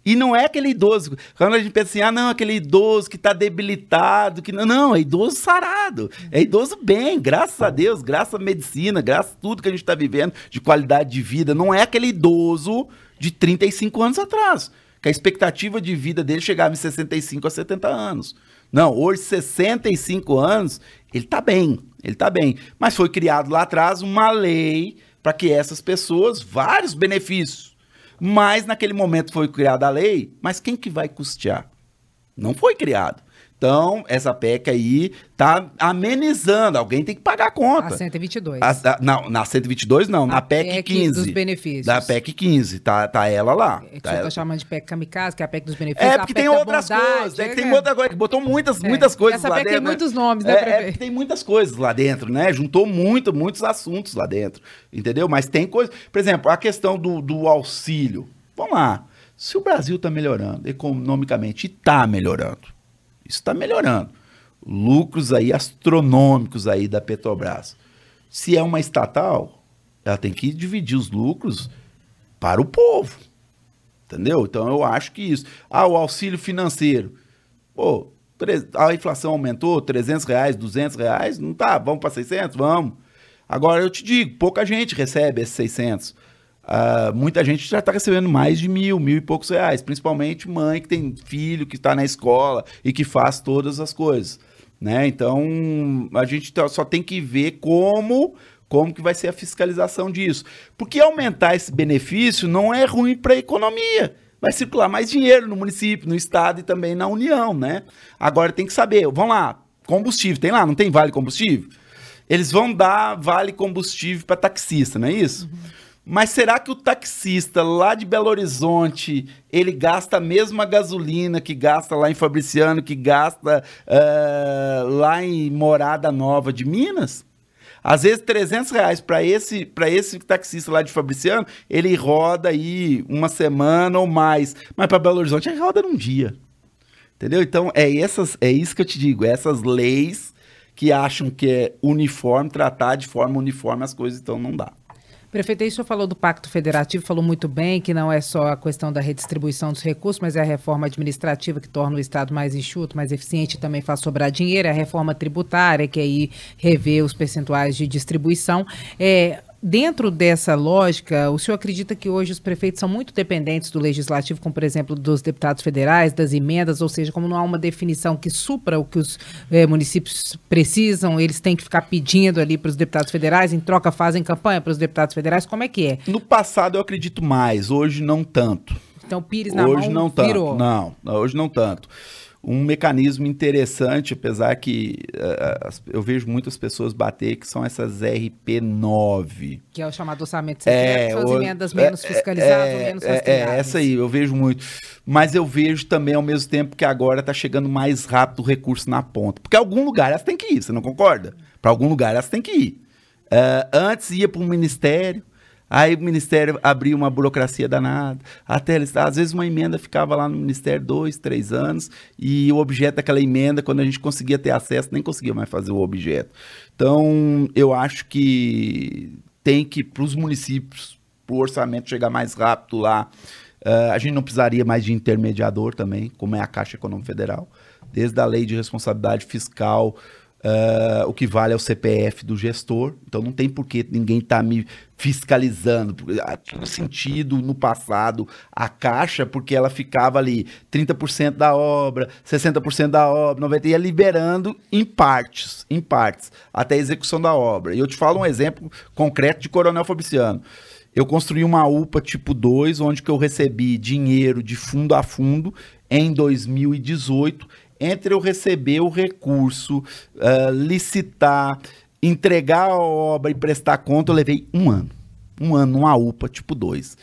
E não é aquele idoso. Quando a gente pensa assim, ah, não, aquele idoso que está debilitado, que não, não, é idoso sarado. É idoso bem, graças a Deus, graças à medicina, graças a tudo que a gente está vivendo de qualidade de vida. Não é aquele idoso de 35 anos atrás, que a expectativa de vida dele chegava em 65 a 70 anos. Não, hoje, 65 anos, ele está bem, ele está bem. Mas foi criado lá atrás uma lei para que essas pessoas, vários benefícios, mas naquele momento foi criada a lei, mas quem que vai custear? Não foi criado. Então, essa PEC aí tá amenizando. Alguém tem que pagar a conta.
A 122.
A, a, não, na 122 não, a na PEC, PEC 15.
dos benefícios.
Da PEC 15, tá, tá ela lá.
É que
tá
você
ela.
tá chamando de PEC kamikaze, que é a PEC dos benefícios.
É, porque tem outras bondade, coisas. É que tem outra coisa, botou muitas, é. muitas coisas
essa
lá
PEC
dentro.
tem muitos nomes, né,
é? É, tem muitas coisas lá dentro, né? Juntou muito, muitos assuntos lá dentro, entendeu? Mas tem coisa... Por exemplo, a questão do, do auxílio. Vamos lá. Se o Brasil está melhorando economicamente, e está melhorando, isso está melhorando. Lucros aí astronômicos aí da Petrobras. Se é uma estatal, ela tem que dividir os lucros para o povo. Entendeu? Então eu acho que isso. Ah, o auxílio financeiro. Pô, a inflação aumentou, 300 reais, 200 reais, não tá, vamos para 600? Vamos. Agora eu te digo, pouca gente recebe esses 600. Uh, muita gente já está recebendo mais de mil, mil e poucos reais, principalmente mãe que tem filho que está na escola e que faz todas as coisas, né? Então a gente tá, só tem que ver como como que vai ser a fiscalização disso, porque aumentar esse benefício não é ruim para a economia. Vai circular mais dinheiro no município, no estado e também na União, né? Agora tem que saber, vamos lá, combustível, tem lá, não tem vale combustível? Eles vão dar vale combustível para taxista, não é isso? Uhum. Mas será que o taxista lá de Belo Horizonte ele gasta a mesma gasolina que gasta lá em Fabriciano, que gasta uh, lá em Morada Nova de Minas? Às vezes 300 reais para esse, esse taxista lá de Fabriciano, ele roda aí uma semana ou mais. Mas para Belo Horizonte ele roda num dia. Entendeu? Então é, essas, é isso que eu te digo, essas leis que acham que é uniforme, tratar de forma uniforme as coisas, então não dá.
Prefeito, aí o senhor falou do Pacto Federativo, falou muito bem que não é só a questão da redistribuição dos recursos, mas é a reforma administrativa que torna o Estado mais enxuto, mais eficiente também faz sobrar dinheiro, é a reforma tributária, que aí revê os percentuais de distribuição. É, Dentro dessa lógica, o senhor acredita que hoje os prefeitos são muito dependentes do legislativo, como por exemplo dos deputados federais, das emendas, ou seja, como não há uma definição que supra o que os eh, municípios precisam, eles têm que ficar pedindo ali para os deputados federais, em troca fazem campanha para os deputados federais, como é que é?
No passado eu acredito mais, hoje não tanto.
Então Pires na
hoje
mão
não
virou.
tanto. Não, hoje não tanto um mecanismo interessante, apesar que uh, eu vejo muitas pessoas bater, que são essas RP9.
Que é o chamado orçamento secreto, é, são as emendas menos é, fiscalizadas, é, menos
é, é, essa aí, eu vejo muito. Mas eu vejo também, ao mesmo tempo, que agora está chegando mais rápido o recurso na ponta. Porque algum lugar elas têm que ir, você não concorda? Para algum lugar elas têm que ir. Uh, antes ia para um ministério, Aí o Ministério abriu uma burocracia danada. Até às vezes uma emenda ficava lá no Ministério dois, três anos, e o objeto daquela emenda, quando a gente conseguia ter acesso, nem conseguia mais fazer o objeto. Então, eu acho que tem que, para os municípios, para o orçamento chegar mais rápido lá, uh, a gente não precisaria mais de intermediador também, como é a Caixa Econômica Federal. Desde a lei de responsabilidade fiscal, Uh, o que vale é o CPF do gestor, então não tem por que ninguém estar tá me fiscalizando. Tinha sentido no passado a Caixa, porque ela ficava ali 30% da obra, 60% da obra, 90%, ia liberando em partes, em partes, até a execução da obra. E eu te falo um exemplo concreto de Coronel Fabriciano. Eu construí uma UPA tipo 2, onde que eu recebi dinheiro de fundo a fundo em 2018 entre eu receber o recurso, uh, licitar, entregar a obra e prestar conta, eu levei um ano. um ano numa UPA tipo 2.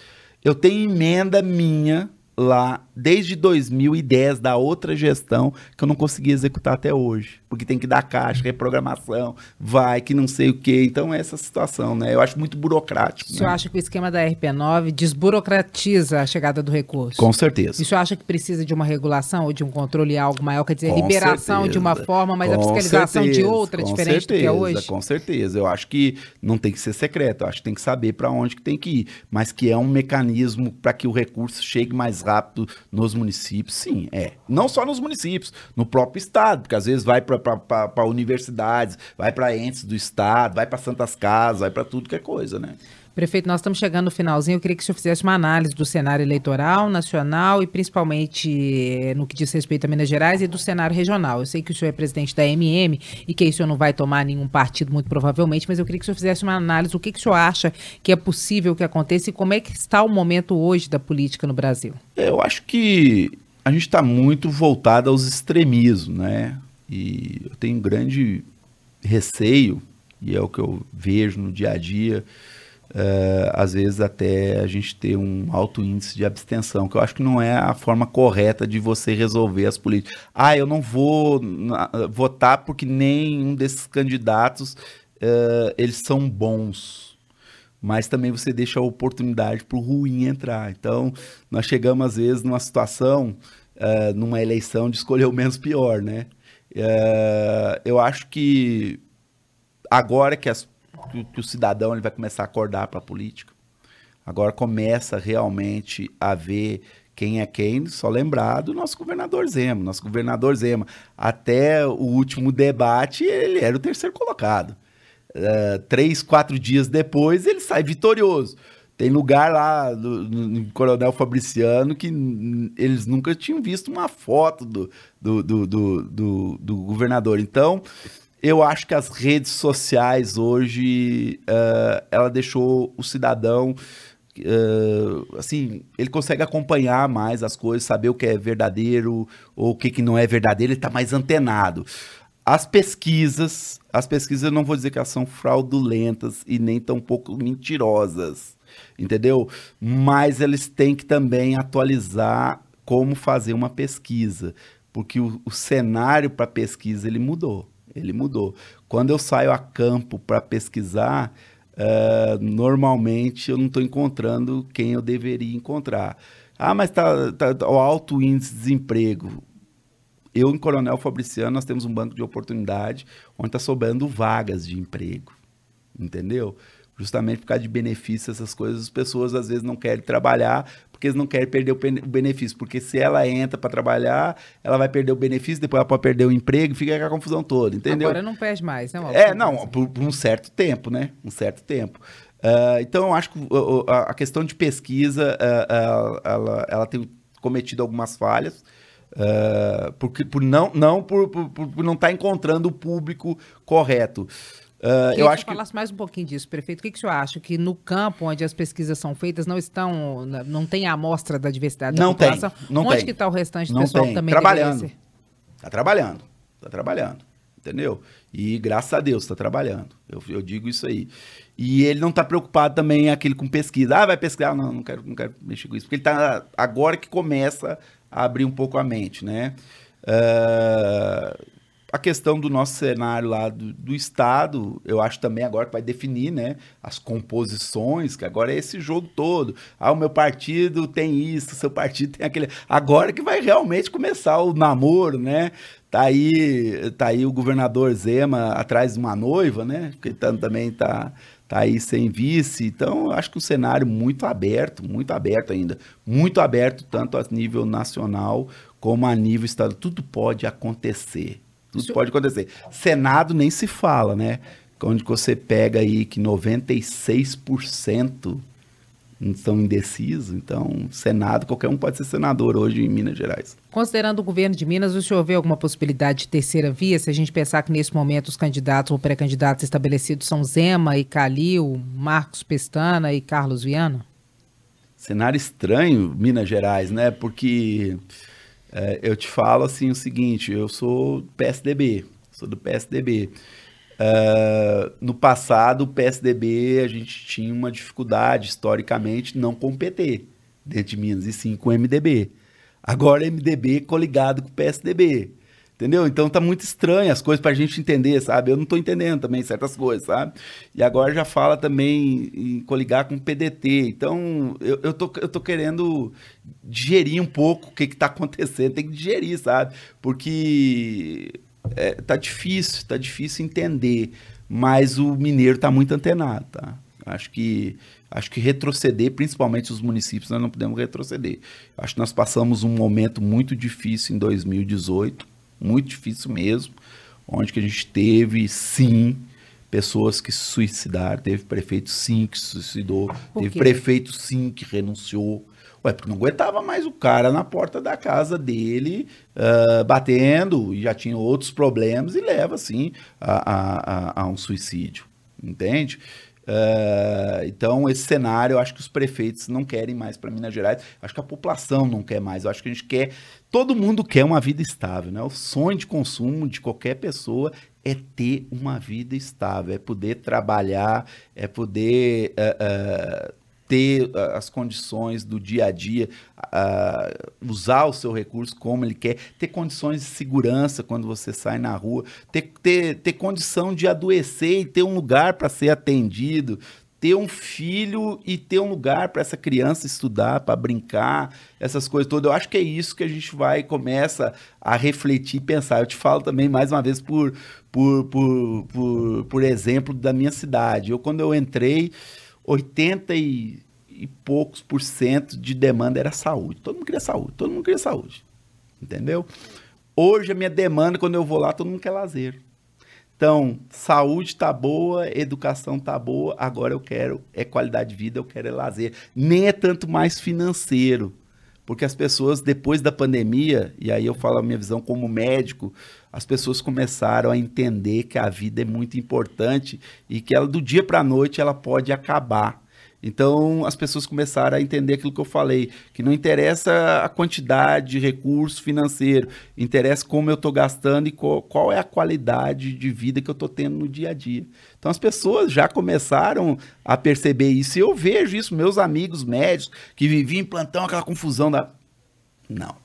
Eu tenho emenda minha lá desde 2010 da outra gestão que eu não consegui executar até hoje, porque tem que dar caixa, reprogramação, vai que não sei o que. Então é essa situação, né? Eu acho muito burocrático.
O senhor
né?
acha que o esquema da RP9 desburocratiza a chegada do recurso?
Com certeza.
E o senhor acha que precisa de uma regulação ou de um controle algo maior, quer dizer, Com liberação certeza. de uma forma, mas com a fiscalização certeza. de outra, diferente certeza, do que é hoje?
Com certeza. Eu acho que não tem que ser secreto, eu acho que tem que saber para onde que tem que ir, mas que é um mecanismo para que o recurso chegue mais rápido nos municípios, sim, é. Não só nos municípios, no próprio estado, porque às vezes vai para universidades, vai para entes do estado, vai para santas casas, vai para tudo que é coisa, né?
Prefeito, nós estamos chegando no finalzinho. Eu queria que o senhor fizesse uma análise do cenário eleitoral nacional e principalmente eh, no que diz respeito a Minas Gerais e do cenário regional. Eu sei que o senhor é presidente da MM e que o senhor não vai tomar nenhum partido, muito provavelmente, mas eu queria que o senhor fizesse uma análise do que, que o senhor acha que é possível que aconteça e como é que está o momento hoje da política no Brasil.
Eu acho que a gente está muito voltado aos extremismos, né? E eu tenho grande receio, e é o que eu vejo no dia a dia, uh, às vezes até a gente ter um alto índice de abstenção, que eu acho que não é a forma correta de você resolver as políticas. Ah, eu não vou votar porque nenhum desses candidatos uh, eles são bons. Mas também você deixa a oportunidade para o ruim entrar. Então, nós chegamos às vezes numa situação, uh, numa eleição, de escolher o menos pior, né? eu acho que agora que as que, que o cidadão ele vai começar a acordar para a política. Agora começa realmente a ver quem é quem, só lembrar do nosso governador Zema. Nosso governador Zema, até o último debate, ele era o terceiro colocado. Uh, três, quatro dias depois, ele sai vitorioso. Tem lugar lá no, no Coronel Fabriciano que eles nunca tinham visto uma foto do, do, do, do, do, do governador. Então, eu acho que as redes sociais hoje, uh, ela deixou o cidadão, uh, assim, ele consegue acompanhar mais as coisas, saber o que é verdadeiro ou o que, que não é verdadeiro, ele está mais antenado. As pesquisas, as pesquisas eu não vou dizer que elas são fraudulentas e nem tão pouco mentirosas, entendeu? Mas eles têm que também atualizar como fazer uma pesquisa, porque o, o cenário para pesquisa ele mudou ele mudou. Quando eu saio a campo para pesquisar, uh, normalmente eu não estou encontrando quem eu deveria encontrar. Ah, mas tá, tá, tá, o alto índice de desemprego. Eu, em Coronel Fabriciano, nós temos um banco de oportunidade onde está sobrando vagas de emprego. Entendeu? Justamente por causa de benefícios, essas coisas, as pessoas às vezes não querem trabalhar porque eles não querem perder o benefício. Porque se ela entra para trabalhar, ela vai perder o benefício, depois ela pode perder o emprego, fica com a confusão toda, entendeu?
Agora não perde mais, né?
É, não, por, por, um certo tempo, né? Um certo tempo. Uh, então, eu acho que uh, a questão de pesquisa, uh, ela, ela tem cometido algumas falhas. Uh, porque por não não por, por, por não estar tá encontrando o público correto
Uh, eu acho que falasse mais um pouquinho disso, prefeito. O que, que o senhor acha? Que no campo onde as pesquisas são feitas não estão, não tem a amostra da diversidade
não
da população?
Tem, não
onde
tem.
que está o restante do
não
pessoal
tem.
que também
Trabalhando. Está trabalhando. Está trabalhando. Entendeu? E graças a Deus está trabalhando. Eu, eu, digo isso aí. E ele não está preocupado também aquele com pesquisa. Ah, vai pesquisar? Não, não quero, não quero mexer com isso. Porque ele está agora que começa a abrir um pouco a mente, né? Uh, a questão do nosso cenário lá do, do, Estado, eu acho também agora que vai definir né, as composições, que agora é esse jogo todo. Ah, o meu partido tem isso, o seu partido tem aquele. Agora que vai realmente começar o namoro, né? Tá aí, tá aí o governador Zema atrás de uma noiva, né? Porque também tá, tá aí sem vice. Então, acho que o cenário muito aberto, muito aberto ainda. Muito aberto, tanto a nível nacional como a nível estadual. Tudo pode acontecer. Tudo Isso... pode acontecer. Senado nem se fala, né? Onde você pega aí que 96% estão indecisos. Então, Senado, qualquer um pode ser senador hoje em Minas Gerais.
Considerando o governo de Minas, o senhor vê alguma possibilidade de terceira via? Se a gente pensar que nesse momento os candidatos ou pré-candidatos estabelecidos são Zema e Calil, Marcos Pestana e Carlos Viana?
Cenário estranho, Minas Gerais, né? Porque é, eu te falo assim o seguinte, eu sou PSDB, sou do PSDB. Uh, no passado, o PSDB, a gente tinha uma dificuldade, historicamente, não com o PT dentro de Minas, e sim com o MDB. Agora, MDB coligado com o PSDB. Entendeu? Então tá muito estranho as coisas pra gente entender, sabe? Eu não tô entendendo também certas coisas, sabe? E agora já fala também em coligar com PDT. Então eu, eu, tô, eu tô querendo digerir um pouco o que que tá acontecendo. Tem que digerir, sabe? Porque é, tá difícil, tá difícil entender. Mas o mineiro tá muito antenado, tá? Acho que acho que retroceder, principalmente os municípios, nós não podemos retroceder. Acho que nós passamos um momento muito difícil em 2018 muito difícil mesmo, onde que a gente teve, sim, pessoas que se suicidaram, teve prefeito, sim, que se suicidou, teve prefeito, sim, que renunciou. Ué, porque não aguentava mais o cara na porta da casa dele, uh, batendo, e já tinha outros problemas, e leva, sim, a, a, a, a um suicídio, entende? Uh, então, esse cenário, eu acho que os prefeitos não querem mais para Minas Gerais. Acho que a população não quer mais. Eu acho que a gente quer. Todo mundo quer uma vida estável, né? O sonho de consumo de qualquer pessoa é ter uma vida estável, é poder trabalhar, é poder uh, uh, ter ah, as condições do dia a dia, uh, usar o seu recurso como ele quer, ter condições de segurança quando você sai na rua, ter, ter, ter condição de adoecer e ter um lugar para ser atendido, ter um filho e ter um lugar para essa criança estudar, para brincar, essas coisas todas. Eu acho que é isso que a gente vai começa a refletir e pensar. Eu te falo também mais uma vez por por, por, por, por exemplo da minha cidade. Eu quando eu entrei 80 e, e poucos por cento de demanda era saúde. Todo mundo queria saúde, todo mundo queria saúde. Entendeu? Hoje a minha demanda, quando eu vou lá, todo mundo quer lazer. Então, saúde tá boa, educação tá boa, agora eu quero é qualidade de vida, eu quero é lazer. Nem é tanto mais financeiro. Porque as pessoas, depois da pandemia, e aí eu falo a minha visão como médico, as pessoas começaram a entender que a vida é muito importante e que ela, do dia para a noite ela pode acabar. Então as pessoas começaram a entender aquilo que eu falei, que não interessa a quantidade de recurso financeiro, interessa como eu estou gastando e qual, qual, é a qualidade de vida que eu estou tendo no dia a dia. Então as pessoas já começaram a perceber isso e eu vejo isso, meus amigos médicos que viviam em plantão, aquela confusão da. Não.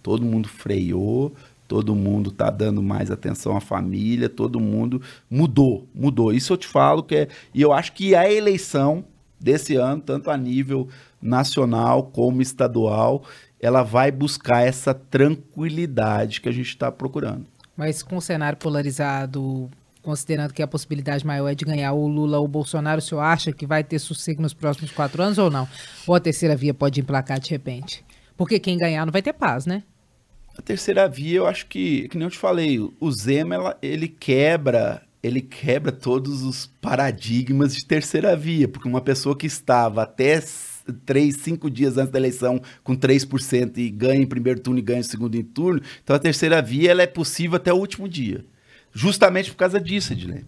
Todo mundo freou, todo mundo está dando mais atenção à família, todo mundo mudou, mudou. Isso eu te falo que é. E eu acho que a eleição desse ano, tanto a nível nacional como estadual, ela vai buscar essa tranquilidade que a gente está procurando.
Mas com o cenário polarizado, considerando que a possibilidade maior é de ganhar o Lula ou o Bolsonaro, o senhor acha que vai ter sossego nos próximos quatro anos ou não? Ou a terceira via pode emplacar de repente? Porque quem ganhar não vai ter paz, né?
A terceira via, eu acho que, que nem eu te falei, o Zema, ela, ele quebra ele quebra todos os paradigmas de terceira via, porque uma pessoa que estava até três, cinco dias antes da eleição com 3% e ganha em primeiro turno e ganha em segundo turno, então a terceira via ela é possível até o último dia. Justamente por causa disso, Edilene.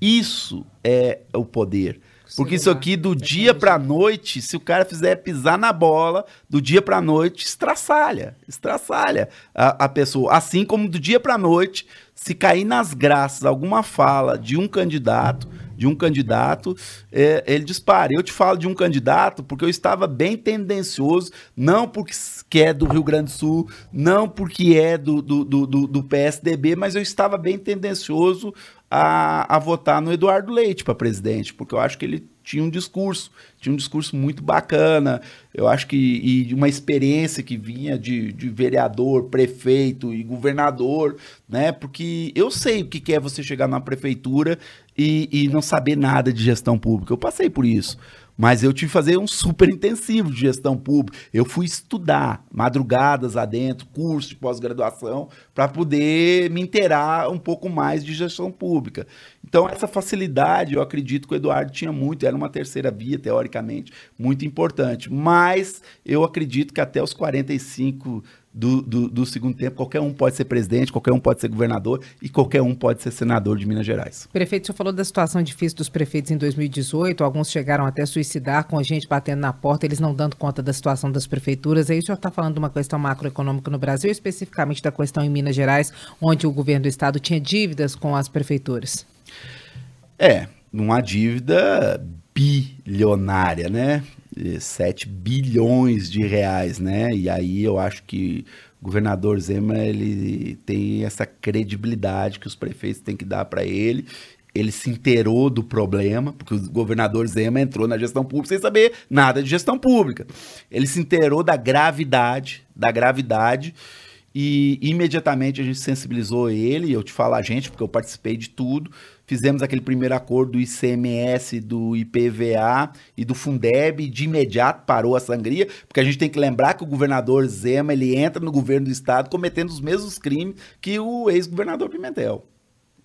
Isso é o poder. Porque isso aqui, do dia para noite, se o cara fizer pisar na bola, do dia para noite, estraçalha. Estraçalha a, a pessoa. Assim como do dia para noite, se cair nas graças alguma fala de um candidato, de um candidato, é, ele dispara. Eu te falo de um candidato porque eu estava bem tendencioso, não porque é do Rio Grande do Sul, não porque é do, do, do, do PSDB, mas eu estava bem tendencioso a, a votar no Eduardo Leite para presidente, porque eu acho que ele tinha um discurso, tinha um discurso muito bacana, eu acho que e uma experiência que vinha de, de vereador, prefeito e governador, né? Porque eu sei o que é você chegar na prefeitura e, e não saber nada de gestão pública. Eu passei por isso. Mas eu tive que fazer um super intensivo de gestão pública. Eu fui estudar madrugadas adentro, curso de pós-graduação, para poder me inteirar um pouco mais de gestão pública. Então, essa facilidade, eu acredito que o Eduardo tinha muito, era uma terceira via, teoricamente, muito importante. Mas eu acredito que até os 45 do, do, do, segundo tempo, qualquer um pode ser presidente, qualquer um pode ser governador e qualquer um pode ser senador de Minas Gerais.
Prefeito, o senhor falou da situação difícil dos prefeitos em 2018, alguns chegaram até suicidar com a gente batendo na porta, eles não dando conta da situação das prefeituras. Aí o senhor está falando de uma questão macroeconômica no Brasil, especificamente da questão em Minas Gerais, onde o governo do estado tinha dívidas com as prefeituras.
É, uma dívida bilionária, né? 7 bilhões de reais, né? E aí eu acho que o governador Zema ele tem essa credibilidade que os prefeitos têm que dar para ele. Ele se inteirou do problema, porque o governador Zema entrou na gestão pública sem saber nada de gestão pública. Ele se inteirou da gravidade, da gravidade e imediatamente a gente sensibilizou ele, eu te falo a gente, porque eu participei de tudo. Fizemos aquele primeiro acordo do ICMS, do IPVA e do Fundeb, de imediato parou a sangria, porque a gente tem que lembrar que o governador Zema ele entra no governo do estado cometendo os mesmos crimes que o ex-governador Pimentel.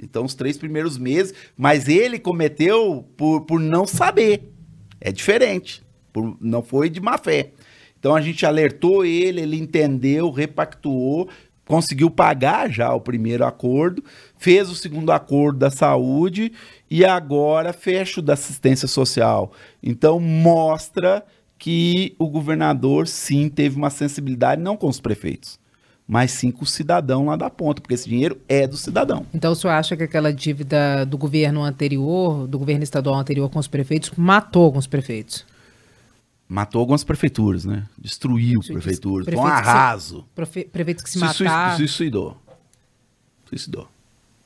Então, os três primeiros meses, mas ele cometeu por, por não saber. É diferente. Por, não foi de má fé. Então a gente alertou ele, ele entendeu, repactuou, conseguiu pagar já o primeiro acordo, fez o segundo acordo da saúde e agora fecha o da assistência social. Então mostra que o governador sim teve uma sensibilidade não com os prefeitos, mas sim com o cidadão lá da ponta, porque esse dinheiro é do cidadão.
Então o senhor acha que aquela dívida do governo anterior, do governo estadual anterior com os prefeitos, matou alguns prefeitos?
Matou algumas prefeituras, né? Destruiu Isso, prefeituras, foi um arraso.
Se, prefeitos que se, se mataram.
Suicidou. Suicidou.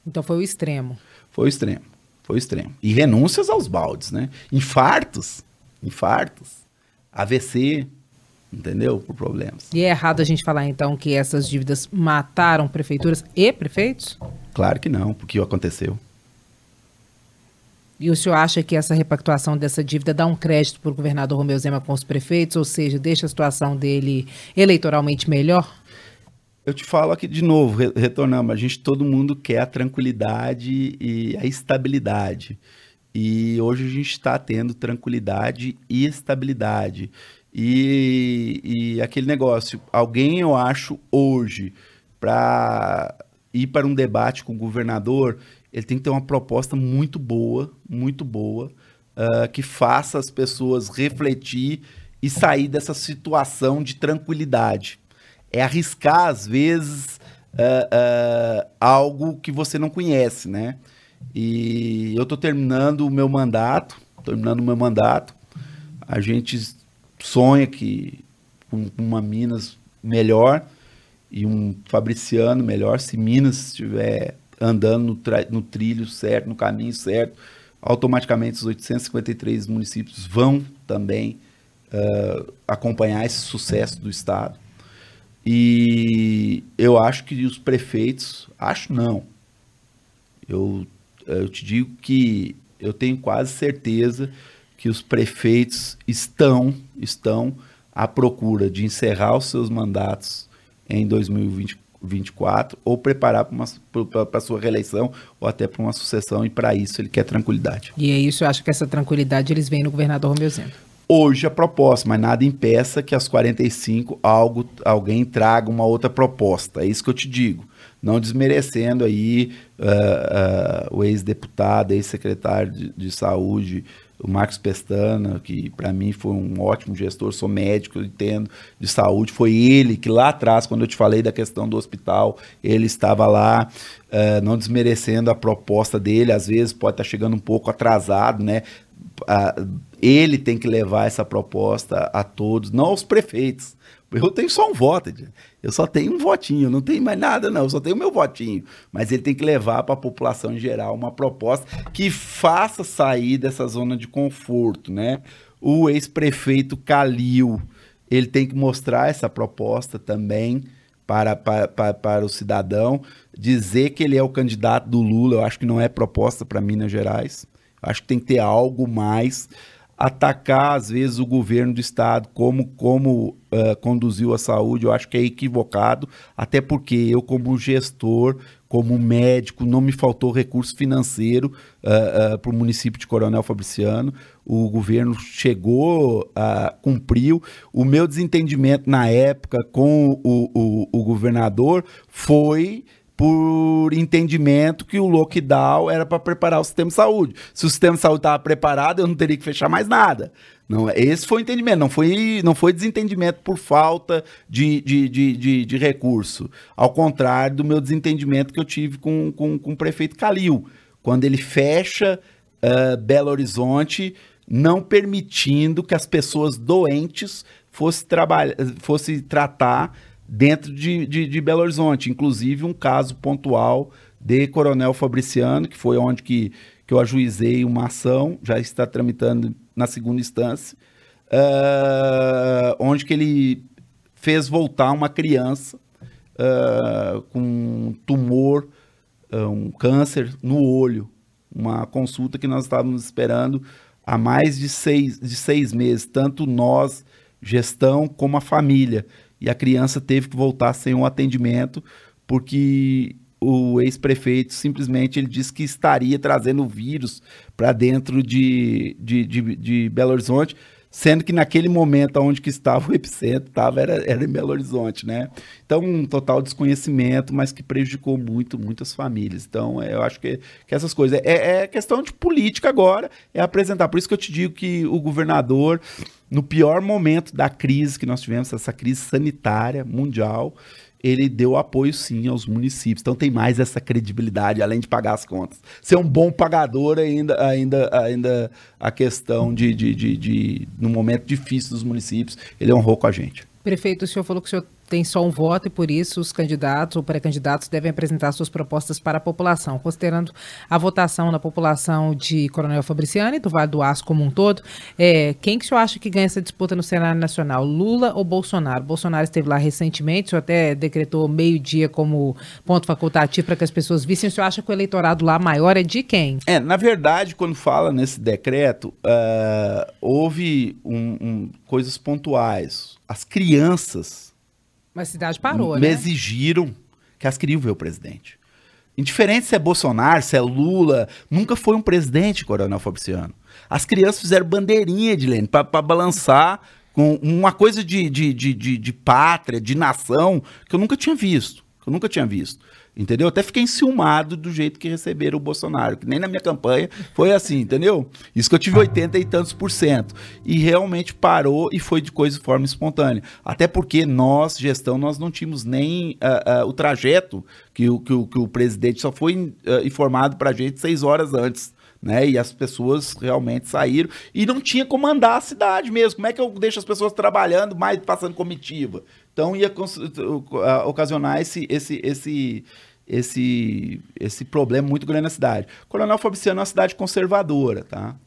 Então foi o extremo.
Foi o extremo. Foi o extremo. E renúncias aos baldes, né? Infartos. Infartos. AVC. Entendeu? Por problemas.
E é errado a gente falar, então, que essas dívidas mataram prefeituras e prefeitos?
Claro que não, porque aconteceu.
E o senhor acha que essa repactuação dessa dívida dá um crédito para o governador Romeu Zema com os prefeitos, ou seja, deixa a situação dele eleitoralmente melhor?
Eu te falo aqui de novo, retornamos, a gente, todo mundo quer a tranquilidade e a estabilidade. E hoje a gente está tendo tranquilidade e estabilidade. E, e aquele negócio, alguém eu acho hoje, para ir para um debate com o governador, ele tem que ter uma proposta muito boa, muito boa, uh, que faça as pessoas refletir e sair dessa situação de tranquilidade. É arriscar, às vezes, uh, uh, algo que você não conhece, né? E eu estou terminando o meu mandato, terminando o meu mandato. A gente sonha que com uma Minas melhor e um Fabriciano melhor, se Minas estiver andando no, no trilho certo, no caminho certo, automaticamente os 853 municípios vão também uh, acompanhar esse sucesso do Estado. E eu acho que os prefeitos, acho não, eu, eu te digo que eu tenho quase certeza que os prefeitos estão, estão à procura de encerrar os seus mandatos em 2024 24 ou preparar para a sua reeleição ou até para uma sucessão e para isso ele quer tranquilidade.
E é isso, eu acho que essa tranquilidade eles veem no governador Romeu Zema.
Hoje a proposta, mas nada impeça que às 45 algo, alguém traga uma outra proposta. É isso que eu te digo. Não desmerecendo aí uh, uh, o ex-deputado, ex-secretário de, de saúde, o Marcos Pestana, que para mim foi um ótimo gestor, sou médico, eu entendo de saúde, foi ele que lá atrás, quando eu te falei da questão do hospital, ele estava lá, uh, não desmerecendo a proposta dele, às vezes pode estar tá chegando um pouco atrasado, né? Uh, ele tem que levar essa proposta a todos, não aos prefeitos. Eu tenho só um voto, eu só tenho um votinho, não tenho mais nada, não, eu só tenho meu votinho. Mas ele tem que levar para a população em geral uma proposta que faça sair dessa zona de conforto, né? O ex-prefeito Calil, ele tem que mostrar essa proposta também para, para, para, para o cidadão, dizer que ele é o candidato do Lula, eu acho que não é proposta para Minas Gerais. Acho que tem que ter algo mais atacar, às vezes, o governo do estado, como, como uh, conduziu a saúde, eu acho que é equivocado, até porque eu, como gestor, como médico, não me faltou recurso financeiro uh, uh, para o município de Coronel Fabriciano. O governo chegou, uh, cumpriu. O meu desentendimento na época com o, o, o governador foi por entendimento que o lockdown era para preparar o sistema de saúde. Se o sistema de saúde estava preparado, eu não teria que fechar mais nada. Não, esse foi o entendimento, não foi, não foi desentendimento por falta de, de, de, de, de recurso. Ao contrário do meu desentendimento que eu tive com, com, com o prefeito Calil. quando ele fecha uh, Belo Horizonte, não permitindo que as pessoas doentes fossem, fosse tratar dentro de, de, de, Belo Horizonte. Inclusive um caso pontual de Coronel Fabriciano, que foi onde que, que eu ajuizei uma ação, já está tramitando na segunda instância, uh, onde que ele fez voltar uma criança uh, com um tumor, uh, um câncer no olho. Uma consulta que nós estávamos esperando há mais de seis, de seis meses, tanto nós, gestão, como a família. E a criança teve que voltar sem um atendimento, porque o ex-prefeito simplesmente ele disse que estaria trazendo o vírus para dentro de, de, de, de Belo Horizonte, sendo que naquele momento onde que estava o epicentro estava era, era em Belo Horizonte, né? Então, um total desconhecimento, mas que prejudicou muito, muitas famílias. Então, é, eu acho que, que essas coisas... É, é questão de política agora, é apresentar. Por isso que eu te digo que o governador, no pior momento da crise que nós tivemos, essa crise sanitária mundial, ele deu apoio sim aos municípios. Então tem mais essa credibilidade, além de pagar as contas. Ser um bom pagador ainda, ainda, ainda a questão de, de, de, de no momento difícil dos municípios, ele honrou com a gente.
Prefeito, o senhor falou que o senhor tem só um voto e por isso os candidatos ou pré-candidatos devem apresentar suas propostas para a população. Considerando a votação na população de Coronel Fabriciano e do Vale do Aço como um todo, é, quem que o senhor acha que ganha essa disputa no cenário nacional, Lula ou Bolsonaro? Bolsonaro esteve lá recentemente, o senhor até decretou meio-dia como ponto facultativo para que as pessoas vissem. O senhor acha que o eleitorado lá maior é de quem?
É, na verdade, quando fala nesse decreto, uh, houve um, um, coisas pontuais. As crianças
mas a cidade parou,
me
né?
Exigiram que elas queriam ver o presidente. Indiferente se é Bolsonaro, se é Lula, nunca foi um presidente, Coronel Fabriciano. As crianças fizeram bandeirinha, Edilene, para balançar com uma coisa de, de, de, de, de pátria, de nação, que eu nunca tinha visto. Que eu nunca tinha visto. Entendeu? Até fiquei enciumado do jeito que receberam o Bolsonaro, que nem na minha campanha foi assim, entendeu? Isso que eu tive 80 e tantos por cento. E realmente parou e foi de coisa de forma espontânea. Até porque nós, gestão, nós não tínhamos nem uh, uh, o trajeto que o, que o, que o presidente só foi uh, informado para a gente seis horas antes. Né? E as pessoas realmente saíram e não tinha como andar a cidade mesmo. Como é que eu deixo as pessoas trabalhando, mais passando comitiva? Então ia ocasionar esse, esse, esse, esse, esse problema muito grande na cidade. Coronel Fabriciano é uma cidade conservadora, tá?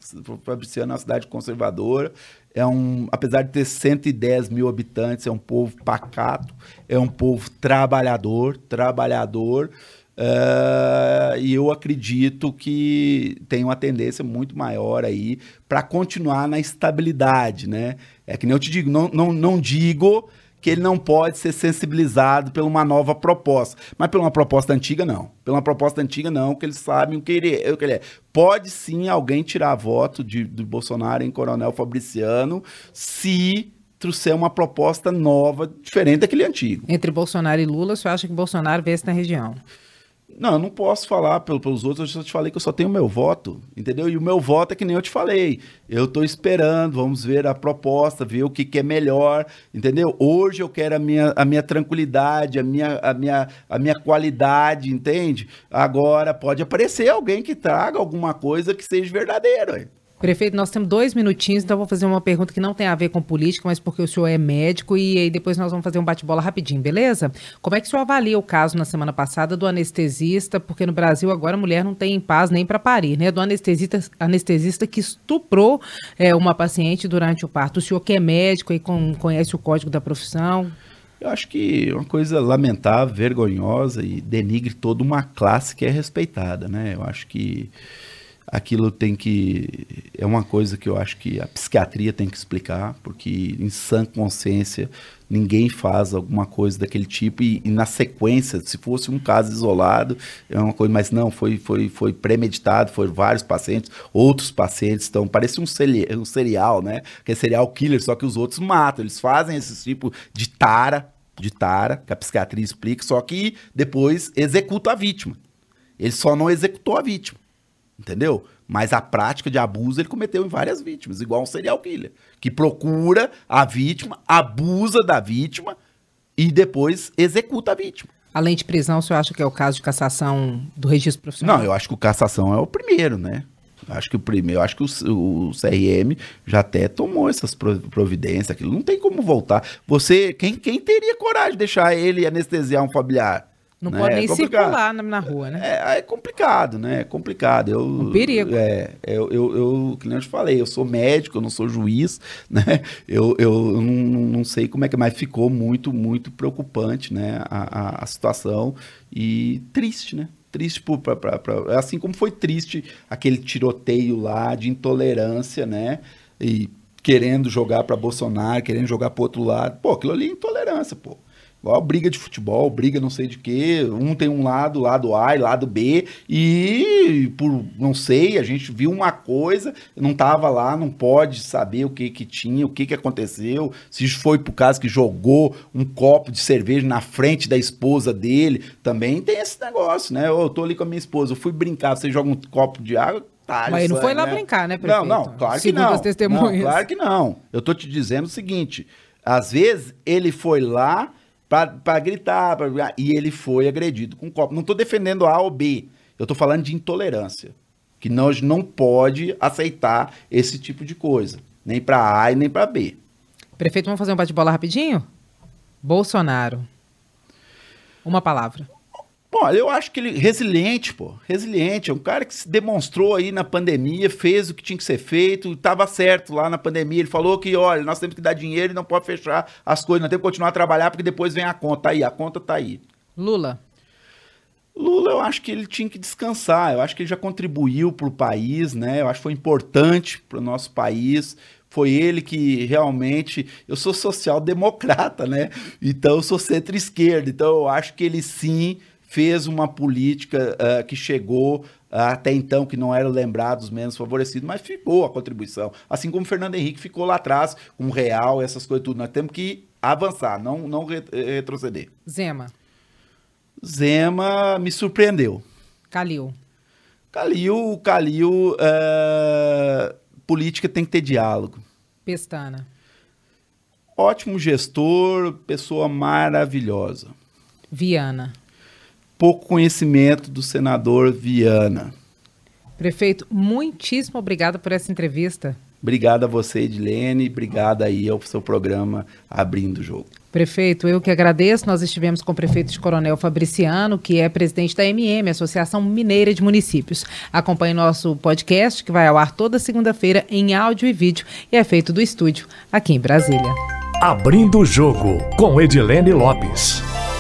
Fabriciano é uma cidade conservadora, é um, apesar de ter 110 mil habitantes, é um povo pacato, é um povo trabalhador, trabalhador, uh, e eu acredito que tem uma tendência muito maior aí para continuar na estabilidade, né? É que nem eu te digo, não, não, não digo que ele não pode ser sensibilizado por uma nova proposta. Mas por uma proposta antiga, não. Pela uma proposta antiga, não, que eles sabem o que ele é. O que ele é. Pode sim alguém tirar voto de, de Bolsonaro em Coronel Fabriciano se trouxer uma proposta nova, diferente daquele antigo.
Entre Bolsonaro e Lula, você acha que Bolsonaro vê na região?
Não, eu não posso falar pelos outros, eu já te falei que eu só tenho meu voto, entendeu? E o meu voto é que nem eu te falei. Eu estou esperando, vamos ver a proposta, ver o que, que, é melhor, entendeu? Hoje eu quero a minha, a minha tranquilidade, a minha, a, minha, a minha qualidade, entende? Agora pode aparecer alguém que traga alguma coisa que seja verdadeira.
Prefeito, nós temos dois minutinhos, então vou fazer uma pergunta que não tem a ver com política, mas porque o senhor é médico e aí depois nós vamos fazer um bate-bola rapidinho, beleza? Como é que o senhor avalia o caso na semana passada do anestesista, porque no Brasil agora a mulher não tem paz nem para parir, né? Do anestesista, anestesista que estuprou é, uma paciente durante o parto. O senhor que é médico e com, conhece o código da profissão?
Eu acho que é uma coisa lamentável, vergonhosa e denigre toda uma classe que é respeitada, né? Eu acho que aquilo tem que. É uma coisa que eu acho que a psiquiatria tem que explicar, porque em sã consciência ninguém faz alguma coisa daquele tipo e, e, na sequência, se fosse um caso isolado, é uma coisa, mas não, foi, foi, foi premeditado, foram vários pacientes, outros pacientes, então parece um, celi, um serial, né? Que é serial killer, só que os outros matam, eles fazem esse tipo de tara, de tara, que a psiquiatria explica, só que depois executa a vítima. Ele só não executou a vítima entendeu? Mas a prática de abuso ele cometeu em várias vítimas, igual um serial killer, que procura a vítima, abusa da vítima e depois executa a vítima.
Além de prisão, o senhor acha que é o caso de cassação do registro profissional?
Não, eu acho que o cassação é o primeiro, né? Eu acho que o primeiro, acho que o, o CRM já até tomou essas providências, aquilo não tem como voltar. Você, quem, quem teria coragem de deixar ele anestesiar um familiar?
Não né? pode nem é circular na, rua, né?
É, é, complicado, né? É complicado. Eu,
um perigo.
É, eu, eu, eu, que nem eu te falei, eu sou médico, eu não sou juiz, né? Eu, eu não, não sei como é que, mas ficou muito, muito preocupante, né? A, a, a situação e triste, né? Triste, por, pra, pra, pra, assim como foi triste aquele tiroteio lá de intolerância, né? E querendo jogar para Bolsonaro, querendo jogar para outro lado. Pô, aquilo ali é intolerância, pô. Igual briga de futebol, briga não sei de quê. Um tem um lado, lado A e lado B. E por não sei, a gente viu uma coisa, não tava lá, não pode saber o que que tinha, o que que aconteceu. Se foi por causa que jogou um copo de cerveja na frente da esposa dele, também tem esse negócio, né? Eu tô ali com a minha esposa, eu fui brincar, você joga um copo de água, Tá,
Mas ele não foi lá né? brincar, né, prefeito?
Não, não, claro que não. As testemunhas. Não, claro que não. Eu tô te dizendo o seguinte, às vezes ele foi lá para gritar, pra... e ele foi agredido com um copo. Não estou defendendo A ou B, eu estou falando de intolerância, que nós não pode aceitar esse tipo de coisa, nem para A e nem para B.
Prefeito, vamos fazer um bate-bola rapidinho? Bolsonaro. Uma palavra.
Olha, eu acho que ele resiliente, pô, resiliente, é um cara que se demonstrou aí na pandemia, fez o que tinha que ser feito, estava certo lá na pandemia, ele falou que, olha, nós temos que dar dinheiro e não pode fechar as coisas, nós temos que continuar a trabalhar porque depois vem a conta, tá aí, a conta tá aí.
Lula.
Lula, eu acho que ele tinha que descansar, eu acho que ele já contribuiu para o país, né, eu acho que foi importante para o nosso país, foi ele que realmente. Eu sou social-democrata, né? Então eu sou centro-esquerda. Então eu acho que ele sim fez uma política uh, que chegou uh, até então, que não eram lembrados menos favorecidos, mas ficou a contribuição. Assim como o Fernando Henrique ficou lá atrás, com o real, essas coisas tudo. Nós temos que avançar, não, não re retroceder.
Zema.
Zema me surpreendeu.
Calil.
Calil, Calil, uh, política tem que ter diálogo.
Pestana.
Ótimo gestor, pessoa maravilhosa.
Viana
pouco conhecimento do senador Viana.
Prefeito, muitíssimo obrigado por essa entrevista.
Obrigado a você, Edilene. Obrigado aí ao seu programa Abrindo o Jogo.
Prefeito, eu que agradeço. Nós estivemos com o prefeito de Coronel Fabriciano, que é presidente da MM, Associação Mineira de Municípios. Acompanhe nosso podcast, que vai ao ar toda segunda-feira em áudio e vídeo e é feito do estúdio aqui em Brasília.
Abrindo o Jogo, com Edilene Lopes.